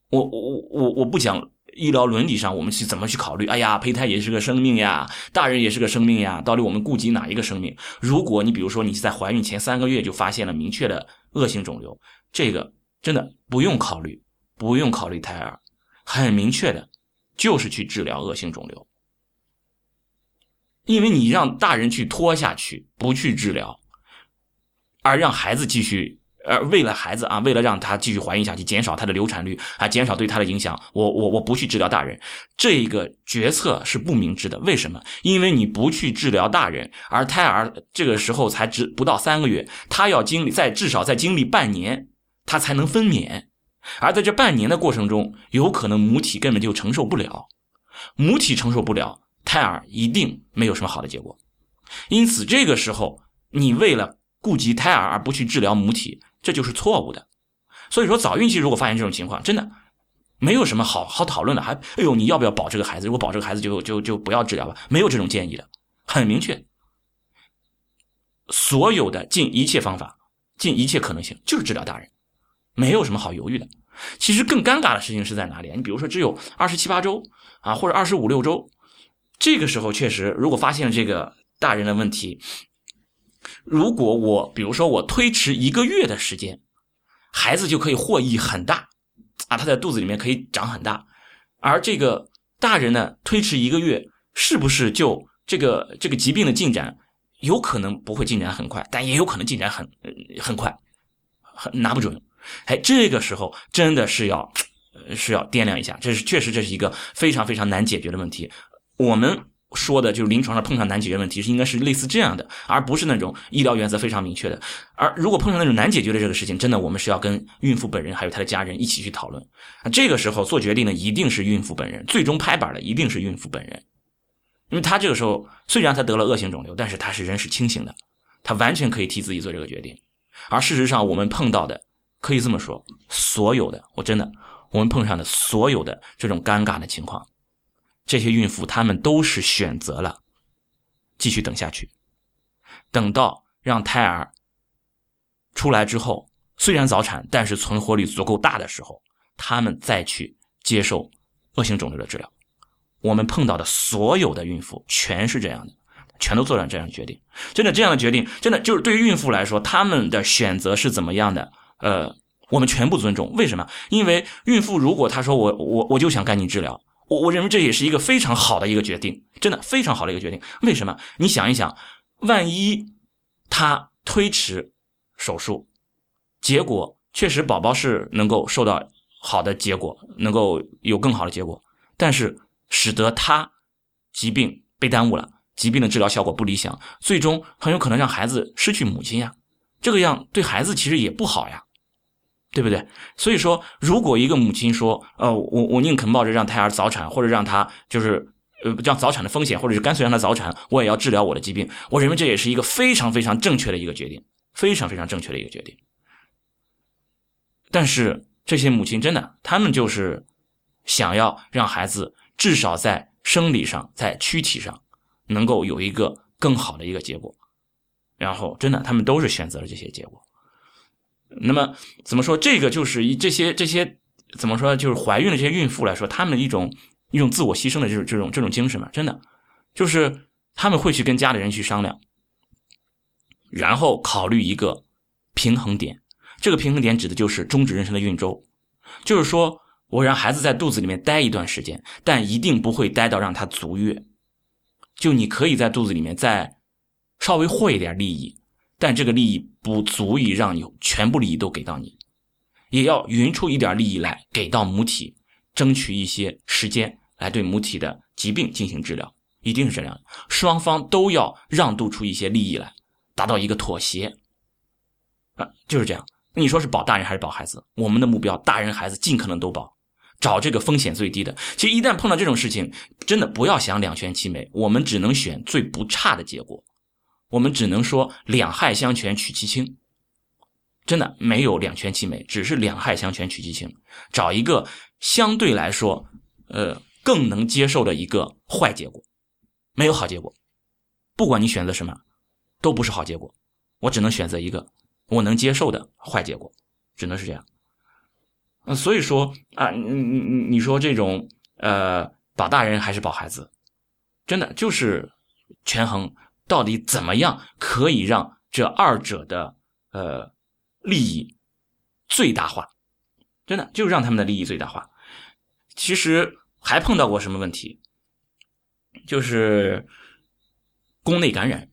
我我我我不讲。医疗伦理上，我们去怎么去考虑？哎呀，胚胎也是个生命呀，大人也是个生命呀，到底我们顾及哪一个生命？如果你比如说你在怀孕前三个月就发现了明确的恶性肿瘤，这个真的不用考虑，不用考虑胎儿，很明确的，就是去治疗恶性肿瘤，因为你让大人去拖下去，不去治疗，而让孩子继续。呃，为了孩子啊，为了让他继续怀孕下去，减少他的流产率啊，减少对他的影响，我我我不去治疗大人，这个决策是不明智的。为什么？因为你不去治疗大人，而胎儿这个时候才只不到三个月，他要经历在至少在经历半年，他才能分娩，而在这半年的过程中，有可能母体根本就承受不了，母体承受不了，胎儿一定没有什么好的结果。因此，这个时候你为了顾及胎儿而不去治疗母体，这就是错误的。所以说，早孕期如果发现这种情况，真的没有什么好好讨论的。还哎呦，你要不要保这个孩子？如果保这个孩子，就就就不要治疗吧。没有这种建议的，很明确。所有的尽一切方法，尽一切可能性，就是治疗大人，没有什么好犹豫的。其实更尴尬的事情是在哪里？你比如说，只有二十七八周啊，或者二十五六周，这个时候确实，如果发现了这个大人的问题，如果我比如说我推迟一个月的时间，孩子就可以获益很大啊，他在肚子里面可以长很大，而这个大人呢，推迟一个月，是不是就这个这个疾病的进展有可能不会进展很快，但也有可能进展很很快，很拿不准。哎，这个时候真的是要，是要掂量一下，这是确实这是一个非常非常难解决的问题。我们说的就是临床上碰上难解决问题是应该是类似这样的，而不是那种医疗原则非常明确的。而如果碰上那种难解决的这个事情，真的我们是要跟孕妇本人还有她的家人一起去讨论。这个时候做决定的一定是孕妇本人，最终拍板的一定是孕妇本人，因为她这个时候虽然她得了恶性肿瘤，但是她是人是清醒的，她完全可以替自己做这个决定。而事实上我们碰到的。可以这么说，所有的我真的，我们碰上的所有的这种尴尬的情况，这些孕妇她们都是选择了继续等下去，等到让胎儿出来之后，虽然早产，但是存活率足够大的时候，他们再去接受恶性肿瘤的治疗。我们碰到的所有的孕妇全是这样的，全都做了这样的决定。真的，这样的决定，真的就是对于孕妇来说，他们的选择是怎么样的？呃，我们全部尊重。为什么？因为孕妇如果她说我我我就想赶紧治疗，我我认为这也是一个非常好的一个决定，真的非常好的一个决定。为什么？你想一想，万一他推迟手术，结果确实宝宝是能够受到好的结果，能够有更好的结果，但是使得他疾病被耽误了，疾病的治疗效果不理想，最终很有可能让孩子失去母亲呀。这个样对孩子其实也不好呀。对不对？所以说，如果一个母亲说，呃，我我宁肯冒着让胎儿早产，或者让他就是呃让早产的风险，或者是干脆让他早产，我也要治疗我的疾病，我认为这也是一个非常非常正确的一个决定，非常非常正确的一个决定。但是这些母亲真的，他们就是想要让孩子至少在生理上、在躯体上能够有一个更好的一个结果，然后真的，他们都是选择了这些结果。那么怎么说？这个就是以这些这些怎么说？就是怀孕的这些孕妇来说，他们的一种一种自我牺牲的这种这种这种精神嘛，真的就是他们会去跟家里人去商量，然后考虑一个平衡点。这个平衡点指的就是终止妊娠的孕周，就是说我让孩子在肚子里面待一段时间，但一定不会待到让他足月。就你可以在肚子里面再稍微获一点利益。但这个利益不足以让你全部利益都给到你，也要匀出一点利益来给到母体，争取一些时间来对母体的疾病进行治疗，一定是这样的。双方都要让渡出一些利益来，达到一个妥协。啊，就是这样。那你说是保大人还是保孩子？我们的目标，大人孩子尽可能都保，找这个风险最低的。其实一旦碰到这种事情，真的不要想两全其美，我们只能选最不差的结果。我们只能说两害相权取其轻，真的没有两全其美，只是两害相权取其轻，找一个相对来说，呃，更能接受的一个坏结果，没有好结果，不管你选择什么，都不是好结果，我只能选择一个我能接受的坏结果，只能是这样。嗯，所以说啊，你你你你说这种呃保大人还是保孩子，真的就是权衡。到底怎么样可以让这二者的呃利益最大化？真的就让他们的利益最大化。其实还碰到过什么问题？就是宫内感染，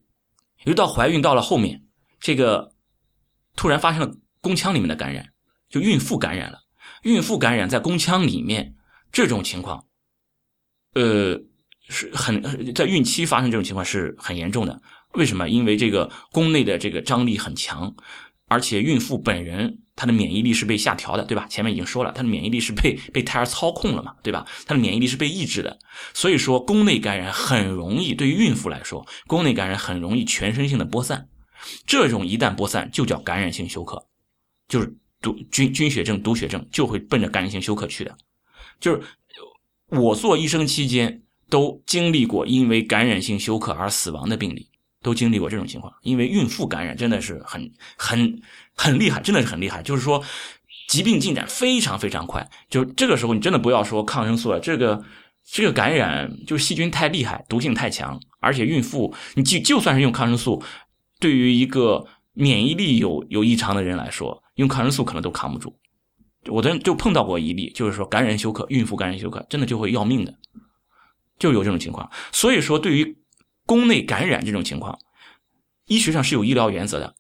又到怀孕到了后面，这个突然发生了宫腔里面的感染，就孕妇感染了。孕妇感染在宫腔里面这种情况，呃。是很在孕期发生这种情况是很严重的。为什么？因为这个宫内的这个张力很强，而且孕妇本人她的免疫力是被下调的，对吧？前面已经说了，她的免疫力是被被胎儿操控了嘛，对吧？她的免疫力是被抑制的，所以说宫内感染很容易，对于孕妇来说，宫内感染很容易全身性的播散，这种一旦播散就叫感染性休克，就是毒菌菌血症、毒血症就会奔着感染性休克去的。就是我做医生期间都经历过因为感染性休克而死亡的病例。都经历过这种情况，因为孕妇感染真的是很很很厉害，真的是很厉害。就是说，疾病进展非常非常快。就这个时候，你真的不要说抗生素了，这个这个感染就细菌太厉害，毒性太强，而且孕妇你就就算是用抗生素，对于一个免疫力有有异常的人来说，用抗生素可能都扛不住。我真就碰到过一例，就是说感染休克，孕妇感染休克，真的就会要命的，就有这种情况。所以说，对于宫内感染这种情况，医学上是有医疗原则的。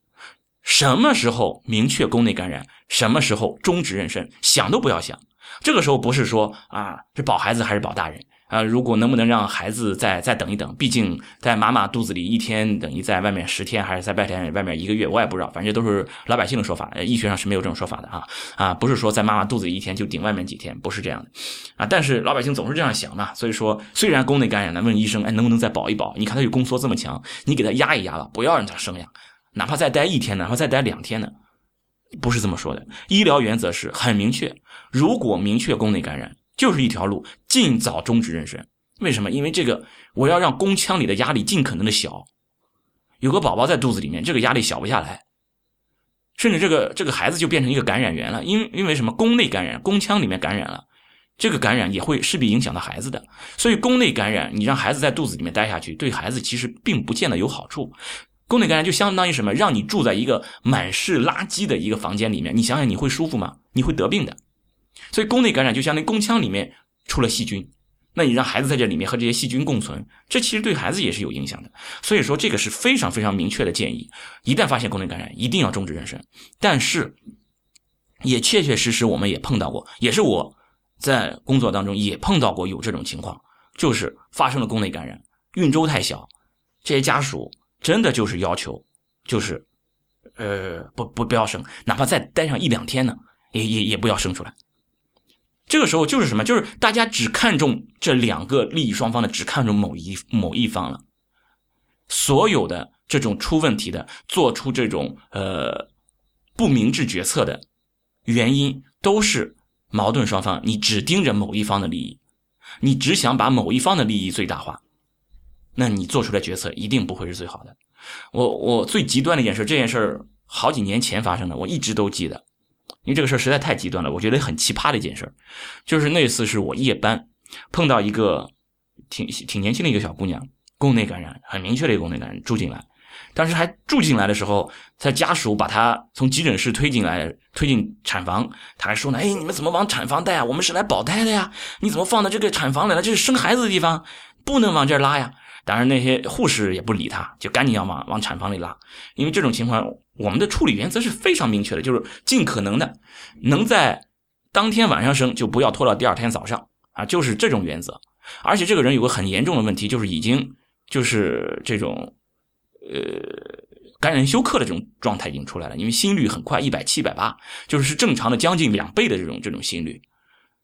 什么时候明确宫内感染，什么时候终止妊娠，想都不要想。这个时候不是说啊，是保孩子还是保大人？啊，如果能不能让孩子再再等一等？毕竟在妈妈肚子里一天等于在外面十天，还是在外天外面一个月，我也不知道。反正都是老百姓的说法，医学上是没有这种说法的啊啊，不是说在妈妈肚子里一天就顶外面几天，不是这样的啊。但是老百姓总是这样想嘛，所以说虽然宫内感染了，问医生，哎，能不能再保一保？你看他有宫缩这么强，你给他压一压吧，不要让他生呀，哪怕再待一天，哪怕再待两天呢，不是这么说的。医疗原则是很明确，如果明确宫内感染。就是一条路，尽早终止妊娠。为什么？因为这个，我要让宫腔里的压力尽可能的小。有个宝宝在肚子里面，这个压力小不下来，甚至这个这个孩子就变成一个感染源了。因因为什么？宫内感染，宫腔里面感染了，这个感染也会势必影响到孩子的。所以宫内感染，你让孩子在肚子里面待下去，对孩子其实并不见得有好处。宫内感染就相当于什么？让你住在一个满是垃圾的一个房间里面，你想想你会舒服吗？你会得病的。所以宫内感染就相当于宫腔里面出了细菌，那你让孩子在这里面和这些细菌共存，这其实对孩子也是有影响的。所以说这个是非常非常明确的建议，一旦发现宫内感染，一定要终止妊娠。但是也确确实实我们也碰到过，也是我在工作当中也碰到过有这种情况，就是发生了宫内感染，孕周太小，这些家属真的就是要求，就是呃不不不要生，哪怕再待上一两天呢，也也也不要生出来。这个时候就是什么？就是大家只看重这两个利益双方的，只看重某一某一方了。所有的这种出问题的、做出这种呃不明智决策的原因，都是矛盾双方。你只盯着某一方的利益，你只想把某一方的利益最大化，那你做出来决策一定不会是最好的。我我最极端的一件事，这件事好几年前发生的，我一直都记得。因为这个事儿实在太极端了，我觉得很奇葩的一件事儿就是那次是我夜班碰到一个挺挺年轻的一个小姑娘，宫内感染很明确的一个宫内感染住进来，当时还住进来的时候，在家属把她从急诊室推进来，推进产房，他还说呢，哎，你们怎么往产房带啊？我们是来保胎的呀，你怎么放到这个产房来了？这是生孩子的地方，不能往这儿拉呀。当然那些护士也不理他，就赶紧要往往产房里拉，因为这种情况。我们的处理原则是非常明确的，就是尽可能的能在当天晚上生，就不要拖到第二天早上啊，就是这种原则。而且这个人有个很严重的问题，就是已经就是这种呃感染休克的这种状态已经出来了，因为心率很快，一百七、一百八，就是是正常的将近两倍的这种这种心率，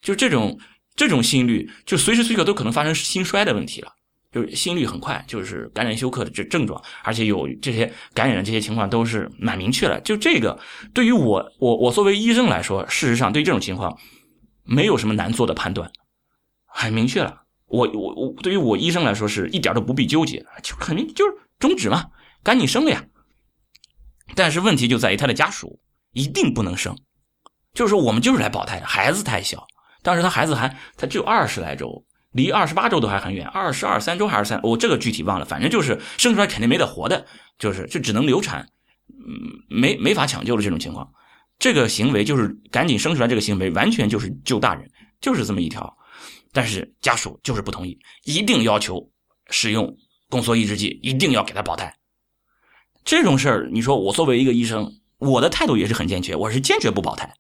就这种这种心率，就随时随刻都可能发生心衰的问题了。就是心率很快，就是感染休克的这症状，而且有这些感染的这些情况都是蛮明确的。就这个，对于我我我作为医生来说，事实上对这种情况没有什么难做的判断，很明确了。我我我对于我医生来说是一点都不必纠结，就肯定就是终止嘛，赶紧生了呀。但是问题就在于他的家属一定不能生，就是说我们就是来保胎的，孩子太小，当时他孩子还他只有二十来周。离二十八周都还很远，二十二三周还是三，我这个具体忘了，反正就是生出来肯定没得活的，就是就只能流产，嗯，没没法抢救的这种情况，这个行为就是赶紧生出来，这个行为完全就是救大人，就是这么一条，但是家属就是不同意，一定要求使用宫缩抑制剂，一定要给他保胎，这种事儿，你说我作为一个医生，我的态度也是很坚决，我是坚决不保胎，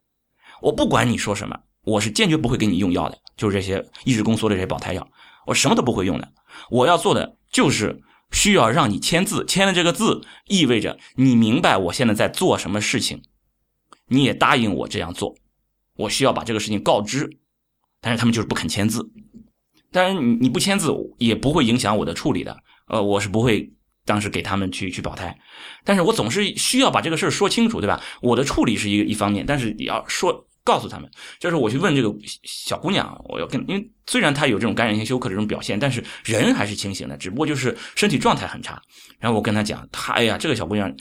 我不管你说什么。我是坚决不会给你用药的，就是这些抑制宫缩的这些保胎药，我什么都不会用的。我要做的就是需要让你签字，签了这个字意味着你明白我现在在做什么事情。你也答应我这样做，我需要把这个事情告知。但是他们就是不肯签字。当然，你你不签字也不会影响我的处理的。呃，我是不会当时给他们去去保胎，但是我总是需要把这个事儿说清楚，对吧？我的处理是一个一方面，但是也要说告诉他们，就是我去问这个小姑娘，我要跟，因为虽然她有这种感染性休克这种表现，但是人还是清醒的，只不过就是身体状态很差。然后我跟她讲，她哎呀，这个小姑娘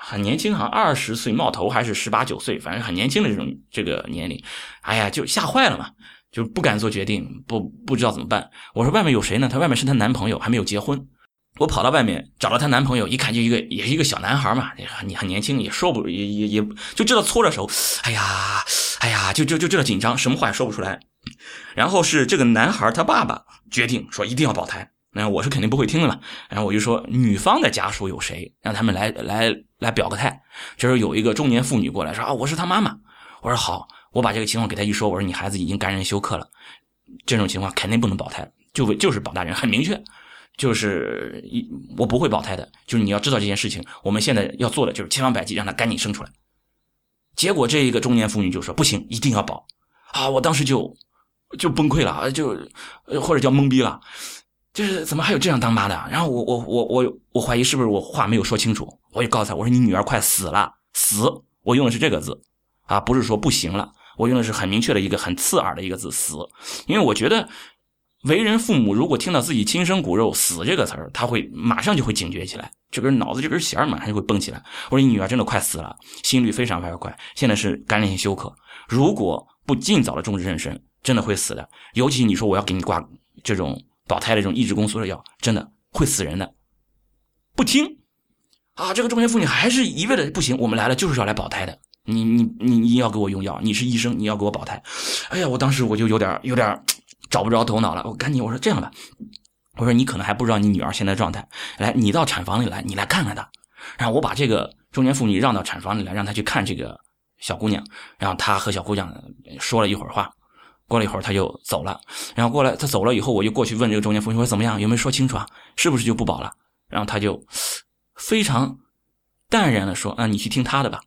很年轻，好像二十岁冒头还是十八九岁，反正很年轻的这种这个年龄，哎呀，就吓坏了嘛。就不敢做决定，不不知道怎么办。我说外面有谁呢？她外面是她男朋友，还没有结婚。我跑到外面找到她男朋友，一看就一个也是一个小男孩嘛，很很年轻，也说不也也也就知道搓着手。哎呀，哎呀，就就就知道紧张，什么话也说不出来。然后是这个男孩他爸爸决定说一定要保胎，那我是肯定不会听的嘛。然后我就说女方的家属有谁，让他们来来来表个态。这时候有一个中年妇女过来说啊，我是他妈妈。我说好。我把这个情况给他一说，我说你孩子已经感染休克了，这种情况肯定不能保胎，就就是保大人，很明确，就是一我不会保胎的，就是你要知道这件事情，我们现在要做的就是千方百计让他赶紧生出来。结果这一个中年妇女就说不行，一定要保啊！我当时就就崩溃了，就或者叫懵逼了，就是怎么还有这样当妈的？然后我我我我我怀疑是不是我话没有说清楚，我就告诉她，我说你女儿快死了，死，我用的是这个字啊，不是说不行了。我用的是很明确的一个很刺耳的一个字“死”，因为我觉得为人父母如果听到自己亲生骨肉“死”这个词儿，他会马上就会警觉起来，这根脑子这根弦马上就会蹦起来。我说你女儿真的快死了，心率非常非常快，现在是感染性休克，如果不尽早的终止妊娠，真的会死的。尤其你说我要给你挂这种保胎的这种抑制宫缩的药，真的会死人的。不听啊，这个中年妇女还是一味的不行，我们来了就是要来保胎的。你你你你要给我用药，你是医生，你要给我保胎。哎呀，我当时我就有点有点找不着头脑了。我赶紧我说这样吧，我说你可能还不知道你女儿现在状态，来，你到产房里来，你来看看她。然后我把这个中年妇女让到产房里来，让她去看这个小姑娘。然后她和小姑娘说了一会儿话，过了一会儿她就走了。然后过来她走了以后，我就过去问这个中年妇女说怎么样，有没有说清楚啊？是不是就不保了？然后她就非常淡然的说啊，你去听她的吧。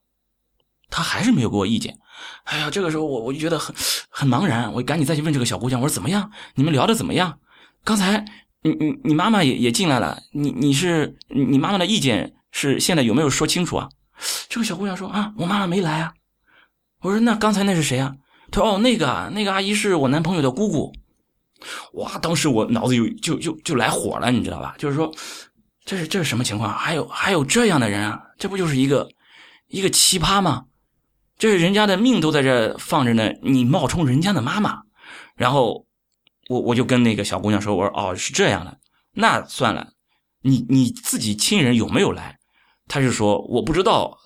他还是没有给我意见，哎呀，这个时候我我就觉得很很茫然，我赶紧再去问这个小姑娘，我说怎么样？你们聊的怎么样？刚才你你你妈妈也也进来了，你你是你妈妈的意见是现在有没有说清楚啊？这个小姑娘说啊，我妈妈没来啊。我说那刚才那是谁啊？她说哦，那个那个阿姨是我男朋友的姑姑。哇，当时我脑子有就就就来火了，你知道吧？就是说这是这是什么情况？还有还有这样的人啊？这不就是一个一个奇葩吗？这是人家的命都在这放着呢，你冒充人家的妈妈，然后我我就跟那个小姑娘说，我说哦是这样的，那算了，你你自己亲人有没有来？她就说我不知道，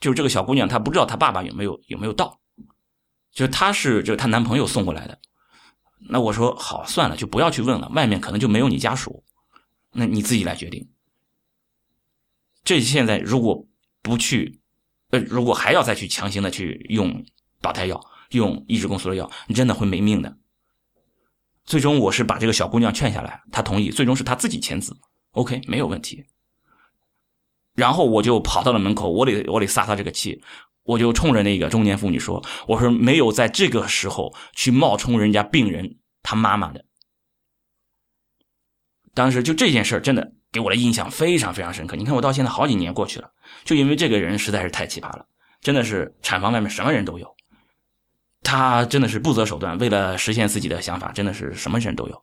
就是这个小姑娘她不知道她爸爸有没有有没有到，就她是就她男朋友送过来的。那我说好算了，就不要去问了，外面可能就没有你家属，那你自己来决定。这现在如果不去。如果还要再去强行的去用保胎药、用抑制宫缩的药，你真的会没命的。最终我是把这个小姑娘劝下来，她同意，最终是她自己签字，OK，没有问题。然后我就跑到了门口，我得我得撒撒这个气，我就冲着那个中年妇女说：“我说没有在这个时候去冒充人家病人他妈妈的。”当时就这件事真的。给我的印象非常非常深刻。你看，我到现在好几年过去了，就因为这个人实在是太奇葩了，真的是产房外面什么人都有。他真的是不择手段，为了实现自己的想法，真的是什么人都有。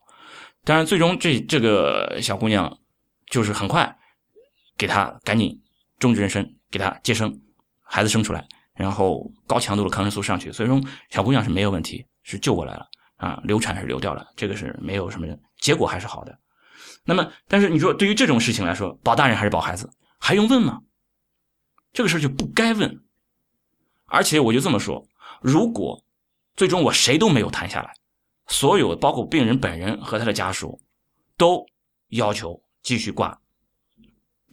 当然，最终这这个小姑娘就是很快给他赶紧终止妊娠，给他接生，孩子生出来，然后高强度的抗生素上去，最终小姑娘是没有问题，是救过来了啊，流产是流掉了，这个是没有什么结果，还是好的。那么，但是你说对于这种事情来说，保大人还是保孩子，还用问吗？这个事儿就不该问。而且我就这么说，如果最终我谁都没有谈下来，所有包括病人本人和他的家属，都要求继续挂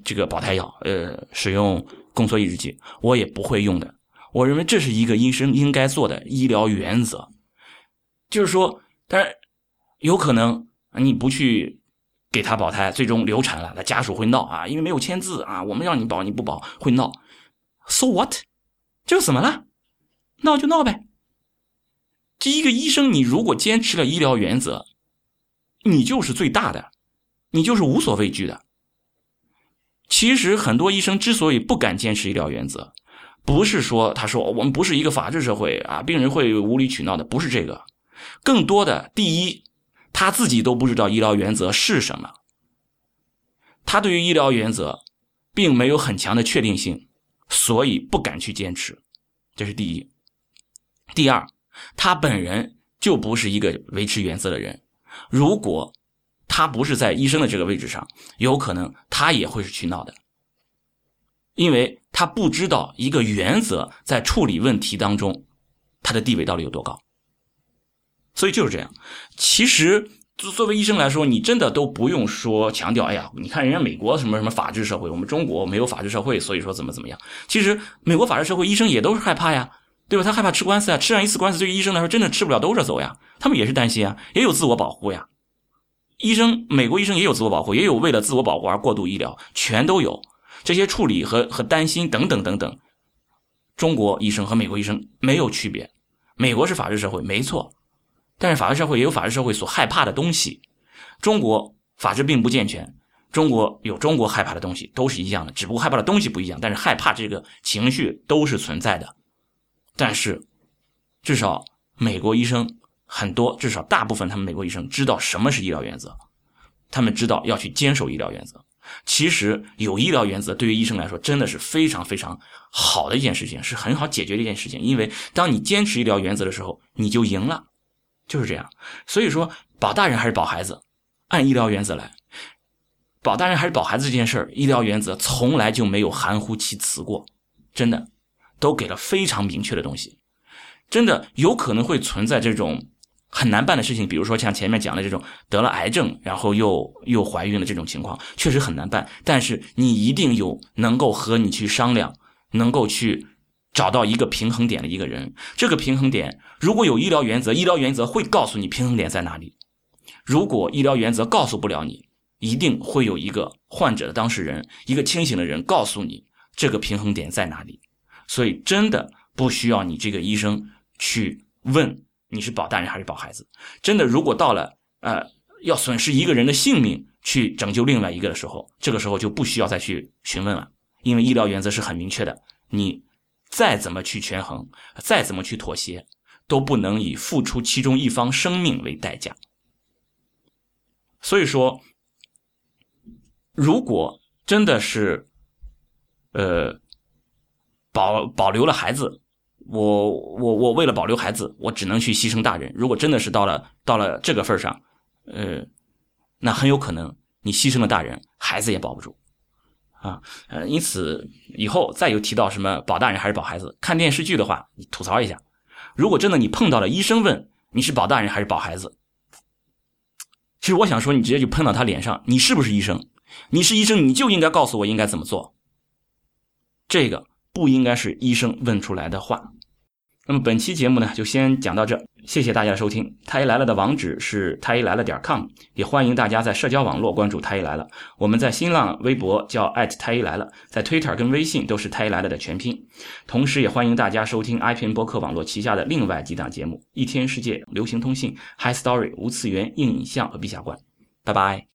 这个保胎药，呃，使用宫缩抑制剂，我也不会用的。我认为这是一个医生应该做的医疗原则，就是说，当然有可能你不去。给他保胎，最终流产了，他家属会闹啊，因为没有签字啊，我们让你保你不保会闹，so what？这怎么了？闹就闹呗。这一个医生，你如果坚持了医疗原则，你就是最大的，你就是无所畏惧的。其实很多医生之所以不敢坚持医疗原则，不是说他说我们不是一个法治社会啊，病人会无理取闹的，不是这个。更多的，第一，他自己都不知道医疗原则是什么，他对于医疗原则并没有很强的确定性，所以不敢去坚持，这是第一。第二。他本人就不是一个维持原则的人，如果他不是在医生的这个位置上，有可能他也会是去闹的，因为他不知道一个原则在处理问题当中，他的地位到底有多高。所以就是这样。其实作为医生来说，你真的都不用说强调，哎呀，你看人家美国什么什么法治社会，我们中国没有法治社会，所以说怎么怎么样。其实美国法治社会，医生也都是害怕呀。对吧？他害怕吃官司啊，吃上一次官司，对于医生来说，真的吃不了兜着走呀。他们也是担心啊，也有自我保护呀。医生，美国医生也有自我保护，也有为了自我保护而过度医疗，全都有这些处理和和担心等等等等。中国医生和美国医生没有区别，美国是法治社会，没错，但是法治社会也有法治社会所害怕的东西。中国法治并不健全，中国有中国害怕的东西，都是一样的，只不过害怕的东西不一样，但是害怕这个情绪都是存在的。但是，至少美国医生很多，至少大部分他们美国医生知道什么是医疗原则，他们知道要去坚守医疗原则。其实有医疗原则对于医生来说真的是非常非常好的一件事情，是很好解决的一件事情。因为当你坚持医疗原则的时候，你就赢了，就是这样。所以说，保大人还是保孩子，按医疗原则来，保大人还是保孩子这件事儿，医疗原则从来就没有含糊其辞过，真的。都给了非常明确的东西，真的有可能会存在这种很难办的事情，比如说像前面讲的这种得了癌症然后又又怀孕的这种情况，确实很难办。但是你一定有能够和你去商量，能够去找到一个平衡点的一个人。这个平衡点如果有医疗原则，医疗原则会告诉你平衡点在哪里；如果医疗原则告诉不了你，一定会有一个患者的当事人，一个清醒的人告诉你这个平衡点在哪里。所以，真的不需要你这个医生去问你是保大人还是保孩子。真的，如果到了呃要损失一个人的性命去拯救另外一个的时候，这个时候就不需要再去询问了，因为医疗原则是很明确的。你再怎么去权衡，再怎么去妥协，都不能以付出其中一方生命为代价。所以说，如果真的是呃。保保留了孩子，我我我为了保留孩子，我只能去牺牲大人。如果真的是到了到了这个份上，呃，那很有可能你牺牲了大人，孩子也保不住啊。呃，因此以后再有提到什么保大人还是保孩子，看电视剧的话，你吐槽一下。如果真的你碰到了医生问你是保大人还是保孩子，其实我想说，你直接就喷到他脸上，你是不是医生？你是医生，你就应该告诉我应该怎么做。这个。不应该是医生问出来的话。那么本期节目呢，就先讲到这。谢谢大家的收听。太医来了的网址是太医来了点 com，也欢迎大家在社交网络关注太医来了。我们在新浪微博叫太医来了，在 Twitter 跟微信都是太医来了的全拼。同时，也欢迎大家收听 iPn 播客网络旗下的另外几档节目：一天世界、流行通信、High Story、无次元、硬影像和陛下观。拜拜。